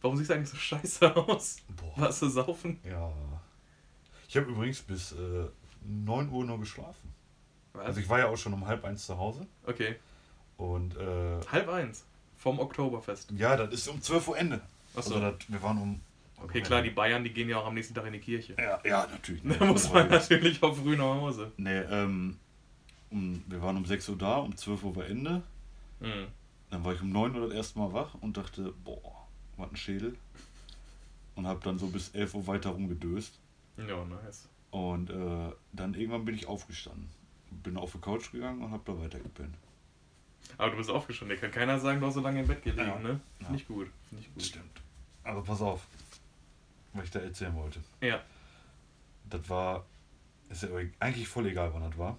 Warum siehst du eigentlich so scheiße aus? Boah. Warst du saufen? Ja. Ich habe übrigens bis äh, 9 Uhr nur geschlafen. Was? Also ich war ja auch schon um halb eins zu Hause. okay. Und äh, Halb eins. Vom Oktoberfest. ja, das ist um 12 Uhr Ende. Achso. Also das, wir waren um. Okay, klar, die Bayern, die gehen ja auch am nächsten Tag in die Kirche. Ja, ja natürlich. Da muss man natürlich auch früh nach Hause. Nee, ähm, um, wir waren um 6 Uhr da, um 12 Uhr war Ende. Mhm. Dann war ich um 9 Uhr das erste Mal wach und dachte, boah, was ein Schädel. Und habe dann so bis 11 Uhr weiter rumgedöst. Ja, nice. Und äh, dann irgendwann bin ich aufgestanden. Bin auf die Couch gegangen und habe da weiter gepennt. Aber du bist aufgestanden, dir kann keiner sagen, du hast so lange im Bett gelegen, Ja. ne? Ja. Finde ich gut. Finde ich gut. Stimmt. Aber pass auf, was ich da erzählen wollte. Ja. Das war, ist ja eigentlich voll egal, wann das war.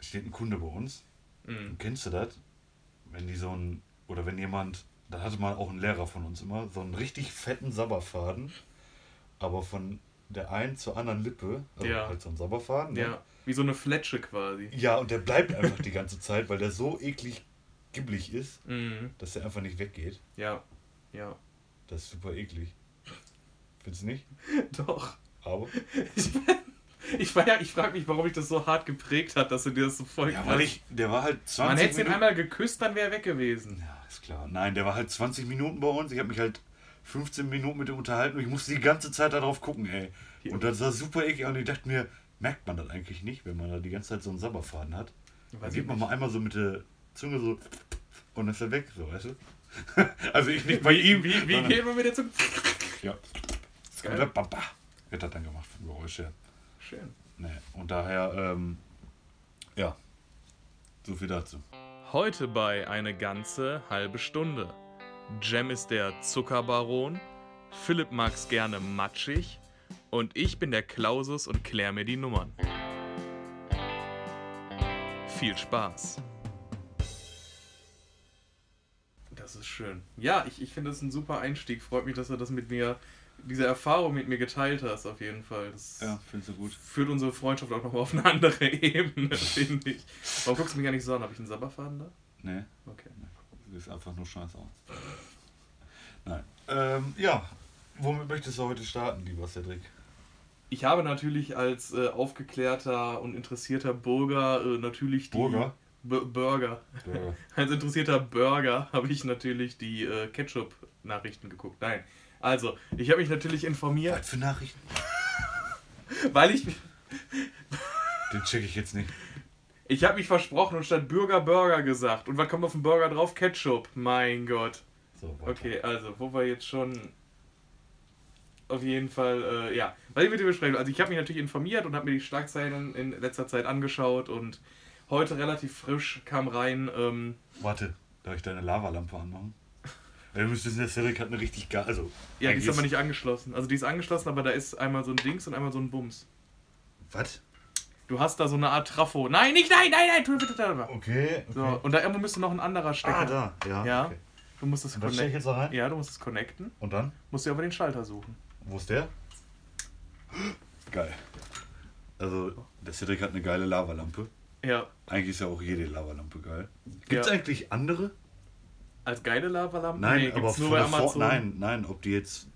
Steht ein Kunde bei uns. Mhm. Kennst du das? Wenn die so ein, oder wenn jemand, da hatte mal auch ein Lehrer von uns immer, so einen richtig fetten Sabberfaden, aber von der einen zur anderen Lippe, also Ja. halt so ein Sabberfaden. ne? Ja. Wie so eine Fletsche quasi. Ja, und der bleibt einfach die ganze Zeit, weil der so eklig gibblig ist, Mhm. dass der einfach nicht weggeht. Ja. Ja. Das ist super eklig. Findest du nicht? Doch. Aber. Ich, ich, war ja, ich frage mich, warum ich das so hart geprägt hat, dass du dir das so voll Ja, weil ich, der war halt 20 Man hätte ihn einmal geküsst, dann wäre er weg gewesen. Ja, ist klar. Nein, der war halt 20 Minuten bei uns. Ich habe mich halt 15 Minuten mit ihm unterhalten und ich musste die ganze Zeit darauf gucken, ey. Und das war super eklig und ich dachte mir, merkt man das eigentlich nicht, wenn man da die ganze Zeit so einen Sabberfaden hat? Dann geht man mal einmal so mit der Zunge so und dann ist er weg, so, weißt du? also ich nicht bei ihm. Wie, wie geht man mit der Zunge? Ja. Geil. Und baba, wird das dann gemacht von Geräusche. Schön. Nee. Und daher, ähm, ja, so viel dazu. Heute bei eine ganze halbe Stunde. Jem ist der Zuckerbaron, Philipp mag's gerne matschig und ich bin der Klausus und klär mir die Nummern. Viel Spaß. Das ist schön. Ja, ich, ich finde das ein super Einstieg. Freut mich, dass du das mit mir, diese Erfahrung mit mir geteilt hast, auf jeden Fall. Das Ja, findest du gut? führt unsere Freundschaft auch nochmal auf eine andere Ebene, finde ich. Warum guckst du mich gar nicht so an? Habe ich einen Sabberfaden da? Nee, Okay. sieht einfach nur scheiße aus. Nein. Ähm, ja, womit möchtest du heute starten, lieber Cedric? Ich habe natürlich als äh, aufgeklärter und interessierter Bürger äh, natürlich die. Burger? B Burger. Der, Als interessierter Bürger habe ich natürlich die äh, Ketchup-Nachrichten geguckt. Nein. Also, ich habe mich natürlich informiert, was für Nachrichten? weil ich. Den check ich jetzt nicht. Ich habe mich versprochen und statt Bürger Burger gesagt. Und was kommt auf den Burger drauf? Ketchup. Mein Gott. So. Okay, also, wo wir jetzt schon auf jeden Fall, äh, ja, weil ich mit dir besprechen. Also ich habe mich natürlich informiert und habe mir die Schlagzeilen in letzter Zeit angeschaut und heute relativ frisch kam rein, ähm, Warte, darf ich deine Lavalampe anmachen? Ja, du müsst wissen, der Cedric hat eine richtig geil. Also, ja, die ist aber nicht angeschlossen. Also die ist angeschlossen, aber da ist einmal so ein Dings und einmal so ein Bums. Was? Du hast da so eine Art Trafo. Nein, nicht, nein, nein, nein, tu bitte da. Okay, okay. So, und da irgendwo müsste noch ein anderer Stecker. ah, da, ja. Ja. Okay. Du musst es das stell ich connecten. jetzt da rein? Ja, du musst es connecten. Und dann? Musst dir aber den Schalter suchen. Wo ist der? Geil. Also, der Cedric hat eine geile Lavalampe. Ja, Eigentlich ist ja auch jede Lavalampe geil. Gibt es Ja. eigentlich andere? Als geile Lavalampe? Nein, nee, aber nur bei der Vor- Amazon. Nein, nein, ob die jetzt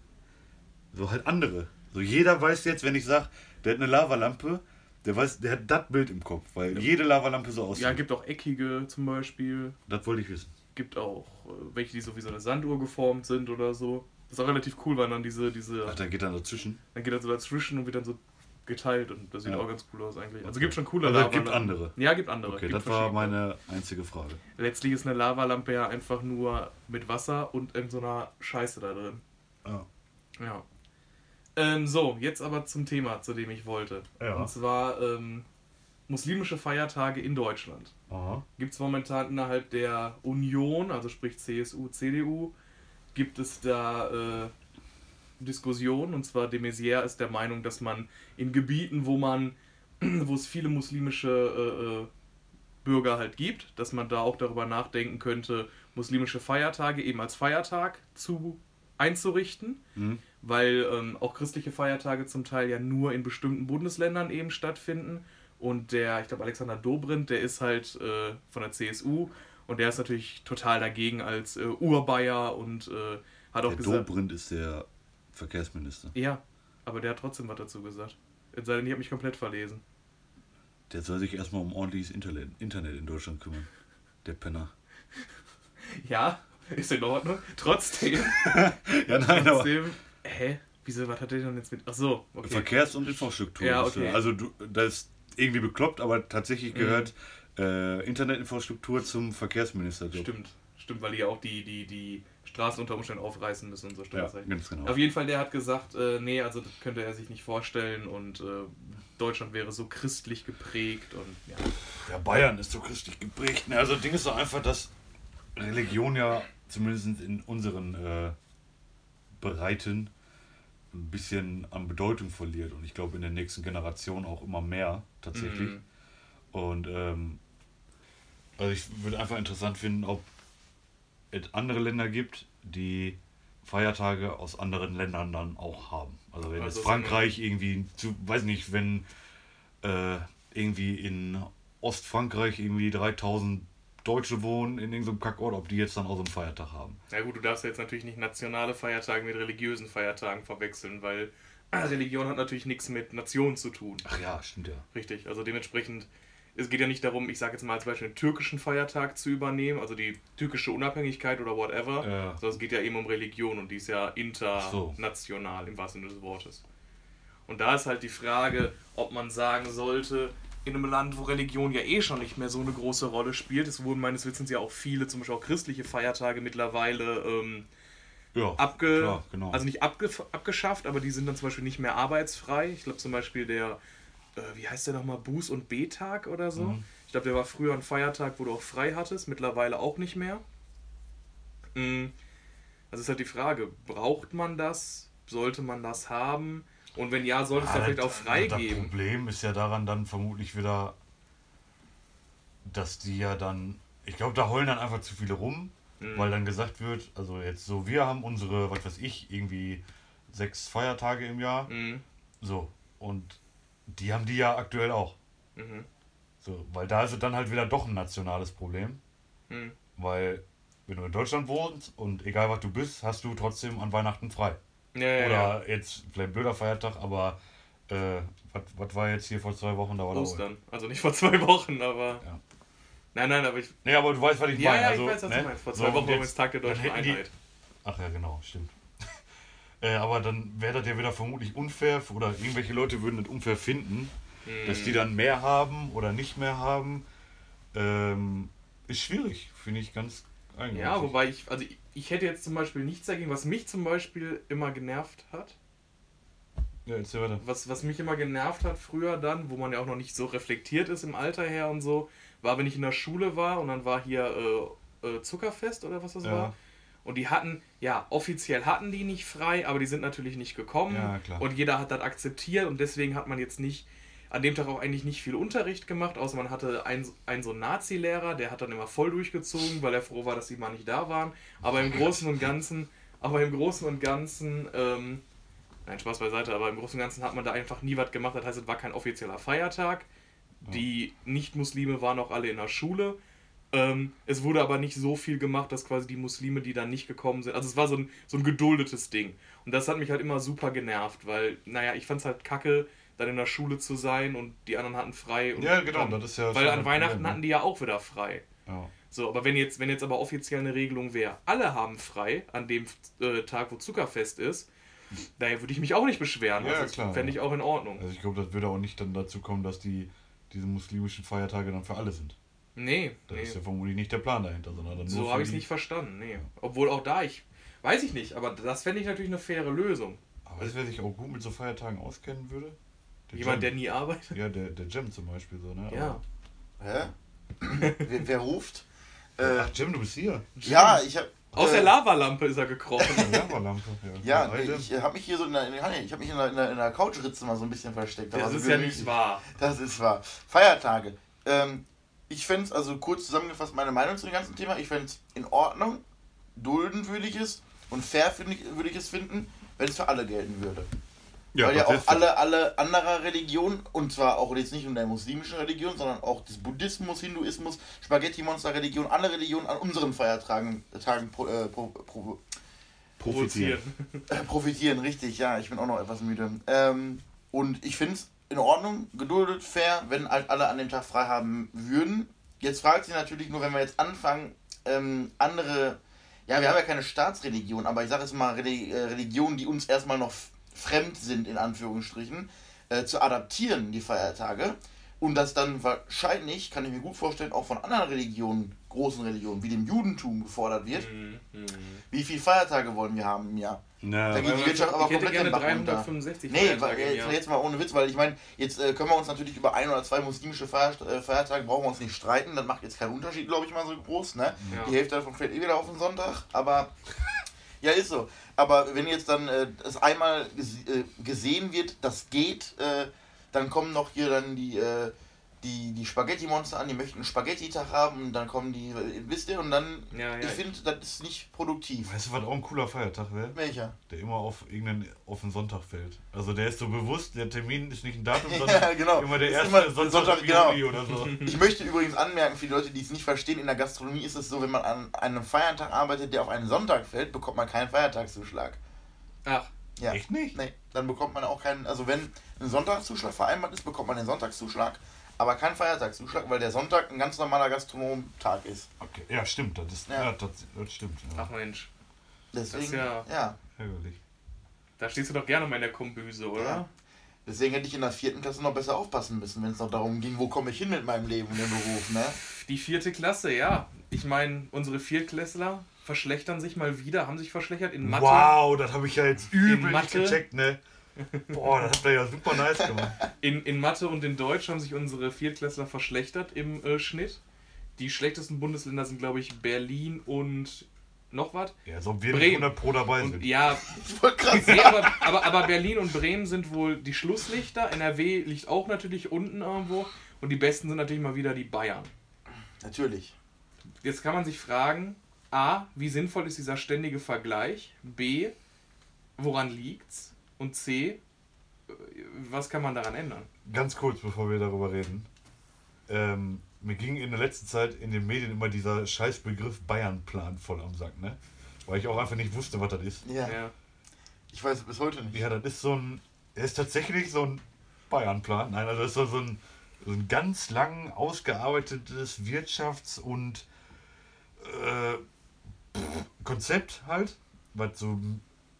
so halt andere. So jeder weiß jetzt, wenn ich sage, der hat eine Lavalampe, der weiß, der hat das Bild im Kopf, weil jede Lavalampe so aussieht. Ja, gibt auch eckige zum Beispiel. das wollte ich wissen. Gibt auch äh, welche, die so wie so eine Sanduhr geformt sind oder so. Das ist auch relativ cool, weil dann diese, diese, Ach, da geht dann dazwischen. dann geht er so dazwischen und wird dann so geteilt und das sieht Ja. auch ganz cool aus eigentlich. Also gibt schon coole Also Lavalampen. gibt andere. Ja, gibt andere. Okay, gibt das war meine einzige Frage. Letztlich ist eine Lavalampe ja einfach nur mit Wasser und in so einer Scheiße da drin. Ja. Ja. Ähm, so, jetzt aber zum Thema, zu dem ich wollte. Ja. Und zwar ähm, muslimische Feiertage in Deutschland. Aha. Gibt es momentan innerhalb der Union, also sprich CSU, CDU, gibt es da äh, Diskussionen. Und zwar de Maizière ist der Meinung, dass man in Gebieten, wo man, wo es viele muslimische äh, äh, Bürger halt gibt, dass man da auch darüber nachdenken könnte, muslimische Feiertage eben als Feiertag zu einzurichten, Mhm. weil ähm, auch christliche Feiertage zum Teil ja nur in bestimmten Bundesländern eben stattfinden. Und der, ich glaube, Alexander Dobrindt, der ist halt äh, von der CSU und der ist natürlich total dagegen als äh, Urbayer und äh, Hat auch Der gesagt. Dobrindt ist der Verkehrsminister. Ja, aber der hat trotzdem was dazu gesagt. Es sei denn, ich habe mich komplett verlesen. Der soll sich erstmal um ordentliches Internet, Internet in Deutschland kümmern. Der Penner. Ja, ist in Ordnung. Trotzdem. Ja, nein, aber trotzdem. Hä? Wieso, was hat der denn jetzt mit. Ach so, okay. Verkehrs- und Infrastruktur. Ja, okay. Also du, das ist irgendwie bekloppt, aber tatsächlich Mhm. gehört äh, Internetinfrastruktur zum Verkehrsminister. Stimmt. Stimmt, weil die ja auch die, die, die Straßen unter Umständen aufreißen müssen und so stimmt Ja, genau. Auf jeden Fall, der hat gesagt, äh, nee, also das könnte er sich nicht vorstellen und äh, Deutschland wäre so christlich geprägt und ja. Ja, Bayern ist so christlich geprägt. Ne? Also das Ding ist doch einfach, dass Religion ja zumindest in unseren äh, Breiten ein bisschen an Bedeutung verliert. Und ich glaube in der nächsten Generation auch immer mehr tatsächlich. Mhm. Und ähm, also ich würde einfach interessant finden, ob es andere Länder gibt, die Feiertage aus anderen Ländern dann auch haben. Also wenn Also jetzt Frankreich irgendwie, zu, weiß nicht, wenn äh, irgendwie in Ostfrankreich irgendwie 3000 Deutsche wohnen in irgendeinem Kackort, ob die jetzt dann auch so einen Feiertag haben. Na gut, du darfst jetzt natürlich nicht nationale Feiertage mit religiösen Feiertagen verwechseln, weil Religion hat natürlich nichts mit Nation zu tun. Ach ja, stimmt ja. Richtig, also dementsprechend, es geht ja nicht darum, ich sage jetzt mal als Beispiel einen türkischen Feiertag zu übernehmen, also die türkische Unabhängigkeit oder whatever, Ja. sondern es geht ja eben um Religion und die ist ja so. international im wahrsten Sinne des Wortes. Und da ist halt die Frage, ob man sagen sollte, in einem Land, wo Religion ja eh schon nicht mehr so eine große Rolle spielt, es wurden meines Wissens ja auch viele, zum Beispiel auch christliche Feiertage mittlerweile ähm, Ja, abge klar, genau. also nicht abge abgeschafft, aber die sind dann zum Beispiel nicht mehr arbeitsfrei. Ich glaube zum Beispiel der, wie heißt der nochmal, Buß- und B-Tag oder so. Mhm. Ich glaube, der war früher ein Feiertag, wo du auch frei hattest, mittlerweile auch nicht mehr. Mm, Also ist halt die Frage, braucht man das? Sollte man das haben? Und wenn ja, sollte es da Ja, vielleicht auch das- frei das? Problem ist ja daran dann vermutlich wieder, dass die ja dann, ich glaube, da heulen dann einfach zu viele rum, Mhm. weil dann gesagt wird, also jetzt so, wir haben unsere, was weiß ich, irgendwie sechs Feiertage im Jahr, Mhm. so, und die haben die ja aktuell auch. Mhm. So, weil da ist es dann halt wieder doch ein nationales Problem, Mhm. weil wenn du in Deutschland wohnst und egal was du bist, hast du trotzdem an Weihnachten frei. Ja, ja, ja. Oder jetzt vielleicht ein blöder Feiertag, aber äh, was- war jetzt hier vor zwei Wochen? Da war Ostern. Also nicht vor zwei Wochen, aber. Ja. Nein, nein, aber ich. Nee, aber du weißt, was ich Ja, meine. ja, also, ich weiß, was ne? du meinst. Vor So, zwei und Wochen war jetzt- Tag der deutschen hätten die- Einheit. Ach ja, genau, stimmt. Äh, aber dann wäre das ja wieder vermutlich unfair oder irgendwelche Leute würden das unfair finden, dass Mhm. die dann mehr haben oder nicht mehr haben. Ähm, ist schwierig, finde ich ganz eigenartig. Ja, wobei ich, also ich, ich hätte jetzt zum Beispiel nichts dagegen, was mich zum Beispiel immer genervt hat. Ja, erzähl weiter. Was, was mich immer genervt hat früher dann, wo man ja auch noch nicht so reflektiert ist im Alter her und so, war, wenn ich in der Schule war und dann war hier äh, äh, Zuckerfest oder was das Ja. war. Und die hatten, ja, offiziell hatten die nicht frei, aber die sind natürlich nicht gekommen. Ja, klar. Und jeder hat das akzeptiert und deswegen hat man jetzt nicht, an dem Tag auch eigentlich nicht viel Unterricht gemacht, außer man hatte einen, einen so einen Nazi-Lehrer, der hat dann immer voll durchgezogen, weil er froh war, dass die mal nicht da waren. Aber im Großen und Ganzen, aber im Großen und Ganzen, ähm, nein, Spaß beiseite, aber im Großen und Ganzen hat man da einfach nie was gemacht. Das heißt, es war kein offizieller Feiertag. Die Nicht-Muslime waren auch alle in der Schule. Ähm, es wurde aber nicht so viel gemacht, dass quasi die Muslime, die dann nicht gekommen sind, also es war so ein, so ein geduldetes Ding. Und das hat mich halt immer super genervt, weil, naja, ich fand es halt kacke, dann in der Schule zu sein und die anderen hatten frei. Und Ja, genau, dann, das ist ja Weil an Weihnachten Problem, ne? hatten die ja auch wieder frei. Ja. So, aber wenn jetzt, wenn jetzt aber offiziell eine Regelung wäre, alle haben frei an dem äh, Tag, wo Zuckerfest ist, daher würde ich mich auch nicht beschweren. Ja, also das klar, fände ja. ich auch in Ordnung. Also ich glaube, das würde auch nicht dann dazu kommen, dass die diese muslimischen Feiertage dann für alle sind. Nee, Das nee. ist ja vermutlich nicht der Plan dahinter, sondern so habe ich es nicht verstanden, nee. Obwohl auch da, ich weiß ich nicht, aber das fände ich natürlich eine faire Lösung. Aber weißt du, wer sich auch gut mit so Feiertagen auskennen würde? Der Jemand, der Jem. nie arbeitet. Ja, der, der Jam zum Beispiel so, ne? Ja. Aber- Hä? wer, wer ruft? Äh, Ach, Jam, du bist hier. ja, ich habe. Aus der Lavalampe ist er gekrochen. Ja, Lavalampe. Ja, Jam. ich habe mich hier so in der, ich habe mich in der, in der, in der Couchritze mal so ein bisschen versteckt. Das ist ja nicht wahr. Das ist wahr. Feiertage. Ähm, ich fände es, also kurz zusammengefasst, meine Meinung zu dem ganzen Thema, ich fände es in Ordnung, dulden würde ich es und fair würde ich es finden, wenn es für alle gelten würde. Weil ja auch alle, alle anderer Religionen, und zwar auch jetzt nicht nur der muslimischen Religion, sondern auch des Buddhismus, Hinduismus, Spaghetti-Monster-Religion, alle Religionen an unseren Feiertagen Tagen pro, äh, pro, pro, Provozieren. Äh, profitieren, richtig, ja, ich bin auch noch etwas müde. Ähm, und ich finde es in Ordnung, geduldet, fair, wenn halt alle an dem Tag frei haben würden. Jetzt fragt sich natürlich nur, wenn wir jetzt anfangen, ähm, andere, ja, wir haben ja keine Staatsreligion, aber ich sage jetzt mal äh, Religionen, die uns erstmal noch fremd sind, in Anführungsstrichen, äh, zu adaptieren, die Feiertage. Und das dann wahrscheinlich, kann ich mir gut vorstellen, auch von anderen Religionen, großen Religionen, wie dem Judentum gefordert wird. Mhm, mhm. Wie viele Feiertage wollen wir haben im Jahr? Na, Da geht die Wirtschaft aber ich hätte komplett gerne den Bach runter. 365 Nee, weil, jetzt, jetzt mal ohne Witz, weil ich meine, jetzt äh, können wir uns natürlich über ein oder zwei muslimische äh, Feiertage brauchen wir uns nicht streiten. Das macht jetzt keinen Unterschied, glaube ich, mal so groß. Ne? Ja. Die Hälfte davon fällt eh wieder auf den Sonntag, aber ja, ist so. Aber wenn jetzt dann äh, es einmal ges äh, gesehen wird, das geht, äh, dann kommen noch hier dann die, äh, die, die Spaghetti-Monster an, die möchten einen Spaghetti-Tag haben und dann kommen die, äh, wisst ihr, und dann, Ja, ja. ich finde, das ist nicht produktiv. weißt du, was auch ein cooler Feiertag wäre? Welcher? Der immer auf irgendeinen auf den Sonntag fällt. Also der ist so bewusst, der Termin ist nicht ein Datum, Ja, sondern genau. immer der Ist erste immer der Sonntag, Sonntag, genau. Oder so. Ich möchte übrigens anmerken, für die Leute, die es nicht verstehen, in der Gastronomie ist es so, wenn man an einem Feiertag arbeitet, der auf einen Sonntag fällt, bekommt man keinen Feiertagszuschlag. Ach, Ja. Echt nicht? Nee, dann bekommt man auch keinen, also wenn ein Sonntagszuschlag vereinbart ist, bekommt man den Sonntagszuschlag, aber keinen Feiertagszuschlag, weil der Sonntag ein ganz normaler Gastronomtag ist. Okay. Ja, stimmt, das ist Ja. ja. das, das stimmt. Ja. ach Mensch. Deswegen, ist ja- ja. Ärgerlich. Da stehst du doch gerne mal in der Kombüse, oder? Ja. Deswegen hätte ich in der vierten Klasse noch besser aufpassen müssen, wenn es noch darum ging, wo komme ich hin mit meinem Leben und dem Beruf, ne? Die vierte Klasse, ja. Ich meine, unsere Viertklässler verschlechtern sich mal wieder, haben sich verschlechtert in Mathe. Wow, das habe ich ja jetzt übel nicht Mathe? gecheckt, ne? Boah, das habt ihr ja super nice gemacht. In, in Mathe und in Deutsch haben sich unsere Viertklässler verschlechtert im äh, Schnitt. Die schlechtesten Bundesländer sind, glaube ich, Berlin und noch was. Ja, ob wir Bremen. nicht 100 Pro dabei Und sind. ja, Ich wollte gerade nee, aber, aber, aber Berlin und Bremen sind wohl die Schlusslichter. NRW liegt auch natürlich unten irgendwo. Und die besten sind natürlich mal wieder die Bayern. natürlich. Jetzt kann man sich fragen, A, wie sinnvoll ist dieser ständige Vergleich? B, woran liegt's? Und C, äh, was kann man daran ändern? Ganz kurz, bevor wir darüber reden. Ähm, mir ging in der letzten Zeit in den Medien immer dieser Scheißbegriff Bayern-Plan voll am Sack, ne? Weil ich auch einfach nicht wusste, was das ist. Ja, Ja. ich weiß es bis heute nicht. Ja, das ist so ein. Er ist tatsächlich so ein Bayern-Plan. Nein, also das ist so so ein, so ein ganz lang ausgearbeitetes Wirtschafts- und äh, Konzept halt, was so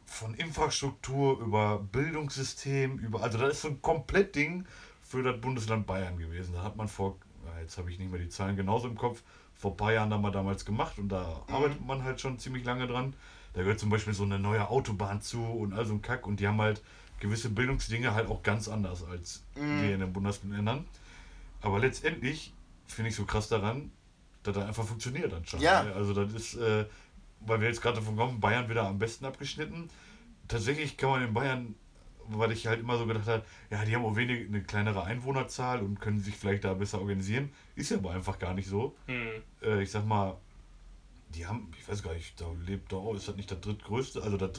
von Infrastruktur über Bildungssystem, über. Also das ist so ein Komplettding für das Bundesland Bayern gewesen. Da hat man vor, ja, jetzt habe ich nicht mehr die Zahlen genauso im Kopf, vor ein paar Jahren da mal damals gemacht und da arbeitet man halt schon ziemlich lange dran. Da gehört zum Beispiel so eine neue Autobahn zu und all so ein Kack und die haben halt gewisse Bildungsdinge halt auch ganz anders als Mhm. wir in den Bundesländern. Aber letztendlich finde ich so krass daran, dass das einfach funktioniert anscheinend. Ja. ne? Also das ist, äh, weil wir jetzt gerade davon kommen, Bayern wieder am besten abgeschnitten. Tatsächlich kann man in Bayern, weil ich halt immer so gedacht habe, ja, die haben auch wenig eine kleinere Einwohnerzahl und können sich vielleicht da besser organisieren. Ist ja aber einfach gar nicht so. Hm. Äh, ich sag mal, die haben, ich weiß gar nicht, da lebt da auch, ist das nicht das drittgrößte, also das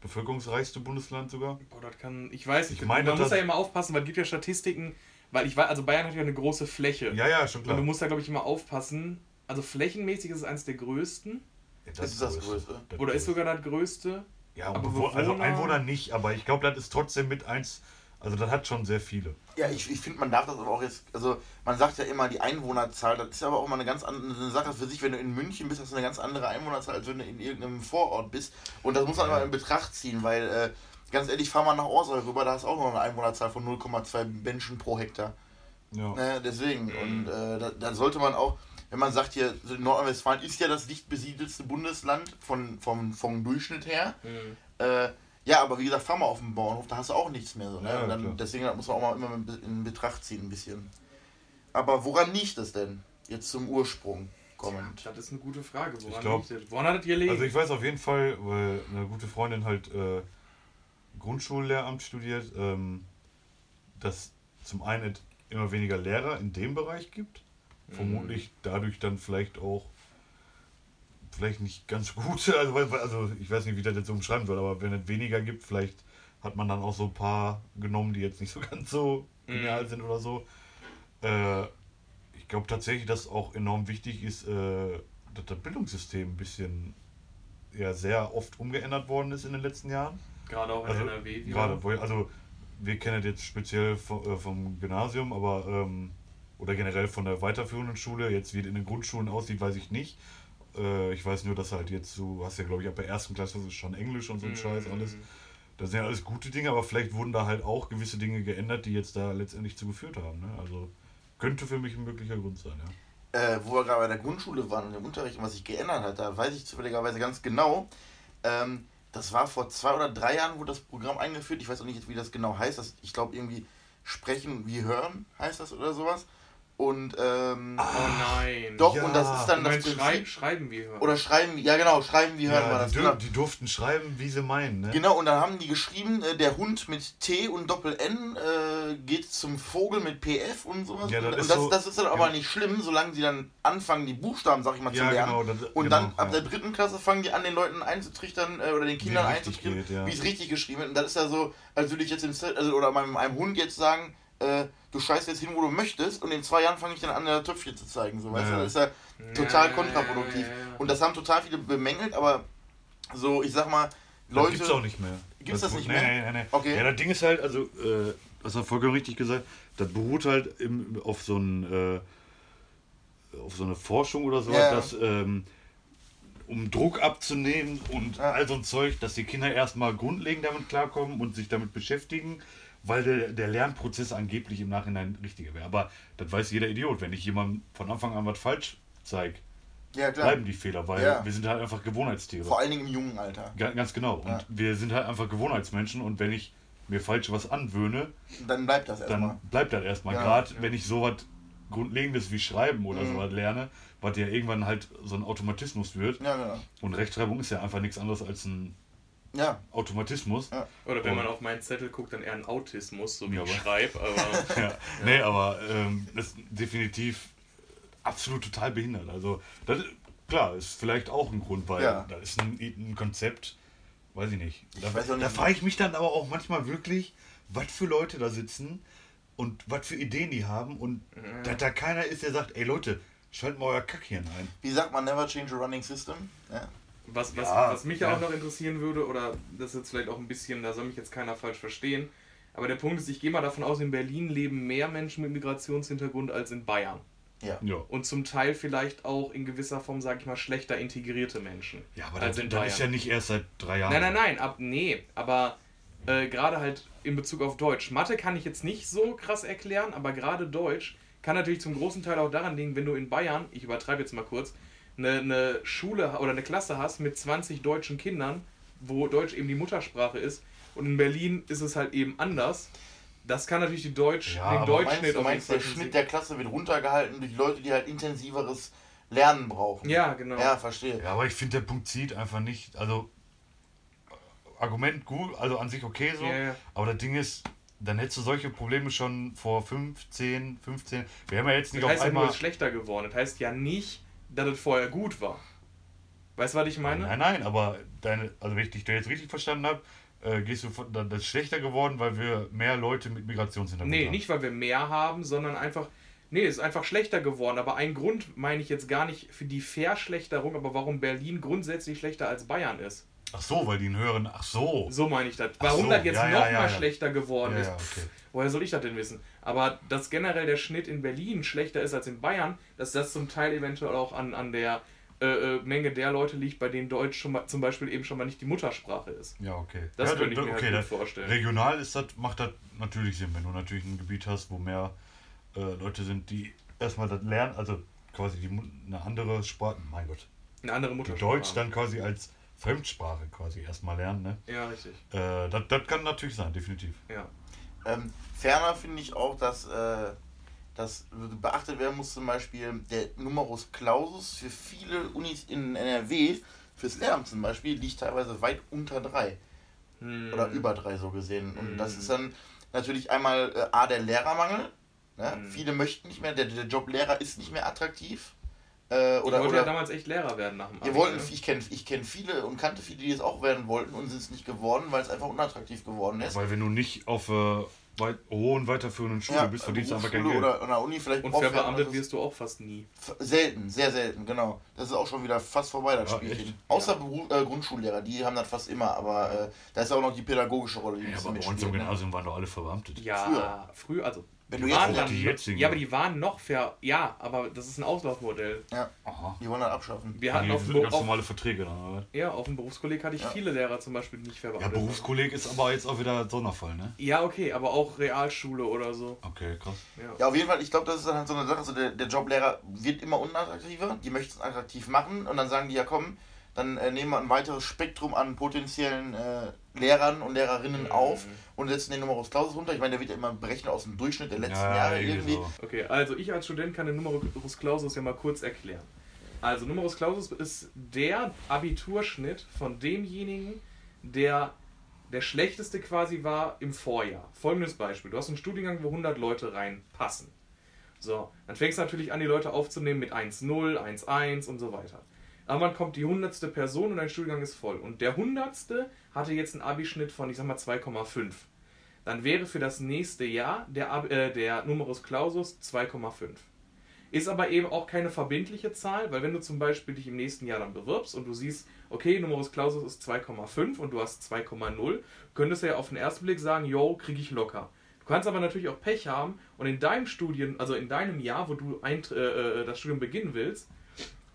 drittbevölkerungsreichste Bundesland sogar? Boah, das kann. Ich weiß nicht. Ich meine, man muss das- ja immer aufpassen, weil es gibt ja Statistiken, weil ich weiß, also Bayern hat ja eine große Fläche. Ja, ja, schon Und klar. du musst da, glaube ich, immer aufpassen. Also flächenmäßig ist es eines der größten. Das ist das Größte. Das Oder ist Größte. sogar das größte. Ja, aber Bewohner, also Einwohner nicht, aber ich glaube, das ist trotzdem mit eins, also das hat schon sehr viele. Ja, ich, ich finde, man darf das aber auch jetzt, also man sagt ja immer die Einwohnerzahl, das ist aber auch mal eine ganz andere Sache für sich, wenn du in München bist, hast du eine ganz andere Einwohnerzahl, als wenn du in irgendeinem Vorort bist. Und das muss man Ja. immer in Betracht ziehen, weil, äh, ganz ehrlich, fahr mal nach Orsau rüber, da hast du auch noch eine Einwohnerzahl von 0,2 Menschen pro Hektar. Ja. Ne, deswegen, und äh, da, da sollte man auch, wenn man sagt hier, Nordrhein-Westfalen ist ja das dicht besiedelste Bundesland von, vom, vom Durchschnitt her. Hm. Äh, ja, aber wie gesagt, fahr mal auf den Bauernhof, da hast du auch nichts mehr. So, ne? Ja, dann, deswegen das muss man auch mal immer in- Betracht ziehen, ein bisschen. Aber woran liegt es denn? Jetzt zum Ursprung kommend. Das ist eine gute Frage. Woran Ich glaub- liegt das? Woran hat das gelegen? Also ich weiß auf jeden Fall, weil eine gute Freundin halt äh, Grundschullehramt studiert, ähm, dass zum einen es immer weniger Lehrer in dem Bereich gibt. Vermutlich dadurch dann vielleicht auch vielleicht nicht ganz gute, also, also ich weiß nicht, wie das jetzt so umschreiben soll, aber wenn es weniger gibt, vielleicht hat man dann auch so ein paar genommen, die jetzt nicht so ganz so genial Mhm. sind oder so. Äh, ich glaube tatsächlich, dass auch enorm wichtig ist, äh, dass das Bildungssystem ein bisschen ja sehr oft umgeändert worden ist in den letzten Jahren. Gerade auch in Also, NRW. wieder. gerade, wo, also wir kennen das jetzt speziell vom, äh, vom Gymnasium, aber ähm, oder generell von der weiterführenden Schule. Jetzt wie es in den Grundschulen aussieht, weiß ich nicht. Äh, ich weiß nur, dass halt jetzt du hast ja glaube ich ab der ersten Klasse ist schon Englisch und so ein Mhm. Scheiß alles. Das sind ja alles gute Dinge, aber vielleicht wurden da halt auch gewisse Dinge geändert, die jetzt da letztendlich zu geführt haben. Ne? Also könnte für mich ein möglicher Grund sein, ja. äh, wo wir gerade bei der Grundschule waren und im Unterricht und was sich geändert hat, da weiß ich zufälligerweise ganz genau. Ähm, das war vor zwei oder drei Jahren, wurde das Programm eingeführt. Ich weiß auch nicht, wie das genau heißt. Das, ich glaube, irgendwie Sprechen wie Hören heißt das oder sowas. Und ähm, Oh nein. doch, ja. und das ist Du dann das meinst, schrei Prinzip. schreiben wir hören. Oder schreiben, ja genau, schreiben wie hören ja war die, das. dür- Genau. die durften schreiben, wie sie meinen. Ne? Genau, und dann haben die geschrieben, äh, der Hund mit T und Doppel-N äh, geht zum Vogel mit PF und sowas. Ja, das und ist das, so- das ist dann aber ja. nicht schlimm, solange sie dann anfangen, die Buchstaben, sag ich mal, zu Ja, lernen. genau, das- und genau, dann ab ja. der dritten Klasse fangen die an, den Leuten einzutrichtern äh, oder den Kindern Wie einzutrichtern, wie es richtig geschrieben wird. Und das ist ja so, als würde ich jetzt dem, Set- also, oder meinem einem Hund jetzt sagen, äh, du scheißt jetzt hin, wo du möchtest, und in zwei Jahren fange ich dann an, der Töpfchen zu zeigen. So, weißt Ja. du? Das ist ja total kontraproduktiv. Und das haben total viele bemängelt, aber so, ich sag mal, Das Leute. gibt's auch nicht mehr. Gibt's das nicht nee, mehr? Nee, nee, nee. Okay. Ja, das Ding ist halt, also, äh, das hat vollkommen richtig gesagt, das beruht halt im, auf so ein, äh, auf so eine Forschung oder so, Ja. dass, ähm, um Druck abzunehmen und Ja. all so ein Zeug, dass die Kinder erstmal grundlegend damit klarkommen und sich damit beschäftigen, weil der, der Lernprozess angeblich im Nachhinein richtiger wäre. Aber das weiß jeder Idiot. Wenn ich jemandem von Anfang an was falsch zeige, Ja, bleiben die Fehler, weil Ja. wir sind halt einfach Gewohnheitstiere. Vor allen Dingen im jungen Alter. Ga- Ganz genau. Und Ja. wir sind halt einfach Gewohnheitsmenschen und wenn ich mir falsch was anwöhne, Dann bleibt das erstmal. dann bleibt das erstmal. Gerade wenn ich sowas Grundlegendes wie Schreiben oder Mhm. sowas lerne, was ja irgendwann halt so ein Automatismus wird. Ja, genau. Und Rechtschreibung ist ja einfach nichts anderes als ein Ja, Automatismus. Ja. Oder wenn Und- man auf meinen Zettel guckt, dann eher ein Autismus, so wie Ja, ich schreibe. Aber Ja. Nee, aber ähm, das ist definitiv absolut total behindert. Also, das ist, klar, ist vielleicht auch ein Grund, weil Ja. da ist ein, ein Konzept, weiß ich nicht. Da, da frage ich mich dann aber auch manchmal wirklich, was für Leute da sitzen und was für Ideen die haben und dass da keiner ist, der sagt, ey Leute, schaltet mal euer Kackhirn ein. wie sagt man, never change a running system? Ja. Was, was, Ja, was mich ja. auch noch interessieren würde, oder das ist jetzt vielleicht auch ein bisschen, da soll mich jetzt keiner falsch verstehen, aber der Punkt ist, ich gehe mal davon aus, in Berlin leben mehr Menschen mit Migrationshintergrund als in Bayern. Ja. Ja. Und zum Teil vielleicht auch in gewisser Form, sage ich mal, schlechter integrierte Menschen. Ja, aber als das, in das Bayern. ist ja nicht erst seit drei Jahren. Nein, nein, nein, ab, nee, aber äh, gerade halt in Bezug auf Deutsch. Mathe kann ich jetzt nicht so krass erklären, aber gerade Deutsch kann natürlich zum großen Teil auch daran liegen, wenn du in Bayern, ich übertreibe jetzt mal kurz, eine, eine Schule oder eine Klasse hast mit 20 deutschen Kindern, wo Deutsch eben die Muttersprache ist und in Berlin ist es halt eben anders. Das kann natürlich die Deutsch, Ja, den Deutschschnitt auf jeden meinst, der Fall Schnitt der Klasse wird runtergehalten durch Leute, die halt intensiveres Lernen brauchen? Ja, genau. Ja, verstehe. Ja, aber ich finde, der Punkt zieht einfach nicht. Also, Argument gut, also an sich okay so. Ja. Aber das Ding ist, dann hättest du solche Probleme schon vor 15, 15. Wir haben ja jetzt Das nicht heißt auf ja nur, einmal. es ist schlechter geworden. Das heißt ja nicht, dass es vorher gut war. Weißt du, was ich meine? Nein, nein, aber deine, also wenn ich dich da jetzt richtig verstanden habe, äh, gehst du von, dann- das ist schlechter geworden, weil wir mehr Leute mit Migrationshintergrund Nee, haben. nicht weil wir mehr haben, sondern einfach. Nee, es ist einfach schlechter geworden. Aber ein Grund meine ich jetzt gar nicht für die Verschlechterung, aber warum Berlin grundsätzlich schlechter als Bayern ist. Ach so, weil die einen höheren. Ach so. So meine ich das. Warum so, das jetzt ja, ja, noch ja, mal ja. schlechter geworden ist, ja, okay. woher soll ich das denn wissen? Aber dass generell der Schnitt in Berlin schlechter ist als in Bayern, dass das zum Teil eventuell auch an, an der äh, äh, Menge der Leute liegt, bei denen Deutsch schon mal, zum Beispiel eben schon mal nicht die Muttersprache ist. Ja, okay. Das ja, könnte ich mir halt okay, gut da- vorstellen. Regional ist das, macht das natürlich Sinn, wenn du natürlich ein Gebiet hast, wo mehr äh, Leute sind, die erstmal das lernen, also quasi die, eine andere Sprache, mein Gott, Eine andere Muttersprache. Deutsch dann quasi als Fremdsprache quasi erstmal lernen, ne? Ja, richtig. Äh, das, das kann natürlich sein, definitiv. Ja. Ähm, ferner finde ich auch, dass, äh, dass beachtet werden muss, zum Beispiel der Numerus Clausus für viele Unis in NRW, fürs Lehramt zum Beispiel, liegt teilweise weit unter drei Hm. oder über drei so gesehen. Und Mhm. das ist dann natürlich einmal äh, A, der Lehrermangel. Ne? Mhm. Viele möchten nicht mehr, der, der Job Lehrer ist nicht mehr attraktiv. Äh, Oder, ich wollte oder ja damals echt Lehrer werden nach dem Abi, wollten, ne? ich kenne ich kenn viele und kannte viele, die es auch werden wollten und sind es nicht geworden, weil es einfach unattraktiv geworden ist. Weil wenn du nicht auf, äh, weit, hohen weiterführenden Schule Ja, bist, verdienst du einfach kein Geld. oder an der Uni vielleicht Und verbeamtet wirst du auch fast nie. Selten, sehr selten, genau. Das ist auch schon wieder fast vorbei, das Ah, Spielchen. echt? Außer Beru äh, Grundschullehrer, die haben das fast immer, aber äh, da ist auch noch die pädagogische Rolle, die Ja, aber bei uns im. Ne? Gymnasium waren doch alle verbeamtet. Ja, früher, also. Wenn die du jetzt waren noch dann, die jetzigen- ja, aber die waren noch fair. Ja, aber das ist ein Auslaufmodell. Ja, Aha. die wollen das abschaffen. Wir hatten Die auf, ganz auf, normale Verträge dann, oder? ja, auf dem Berufskolleg hatte ich Ja. viele Lehrer zum Beispiel, die nicht Ja, verbeamtet waren. Berufskolleg ist aber jetzt auch wieder Sonderfall, ne? Ja, okay, aber auch Realschule oder so. Okay, krass. Ja. Ja, auf jeden Fall, ich glaube, das ist dann halt so eine Sache, also der, der Joblehrer wird immer unattraktiver, die möchten es attraktiv machen und dann sagen die, ja komm, dann äh, nehmen wir ein weiteres Spektrum an potenziellen äh, Lehrern und Lehrerinnen Mhm. auf und setzen den Numerus Clausus runter. Ich meine, der wird ja immer berechnet aus dem Durchschnitt der letzten Jahre irgendwie. so. Okay, also ich als Student kann den Numerus Clausus ja mal kurz erklären. Also Numerus Clausus ist der Abiturschnitt von demjenigen, der der schlechteste quasi war im Vorjahr. Folgendes Beispiel. Du hast einen Studiengang, wo 100 Leute reinpassen. So, dann fängst du natürlich an, die Leute aufzunehmen mit 1,0, 1,1 und so weiter. Irgendwann kommt die hundertste Person und dein Studiengang ist voll. Und der hundertste hatte jetzt einen Abischnitt von, ich sag mal, 2,5. Dann wäre für das nächste Jahr der, Ab äh, der Numerus Clausus 2,5. Ist aber eben auch keine verbindliche Zahl, weil wenn du zum Beispiel dich im nächsten Jahr dann bewirbst und du siehst, okay, Numerus Clausus ist 2,5 und du hast 2,0, könntest du ja auf den ersten Blick sagen, yo, kriege ich locker. Du kannst aber natürlich auch Pech haben und in deinem Studien, also in deinem Jahr, wo du ein, äh, äh, das Studium beginnen willst,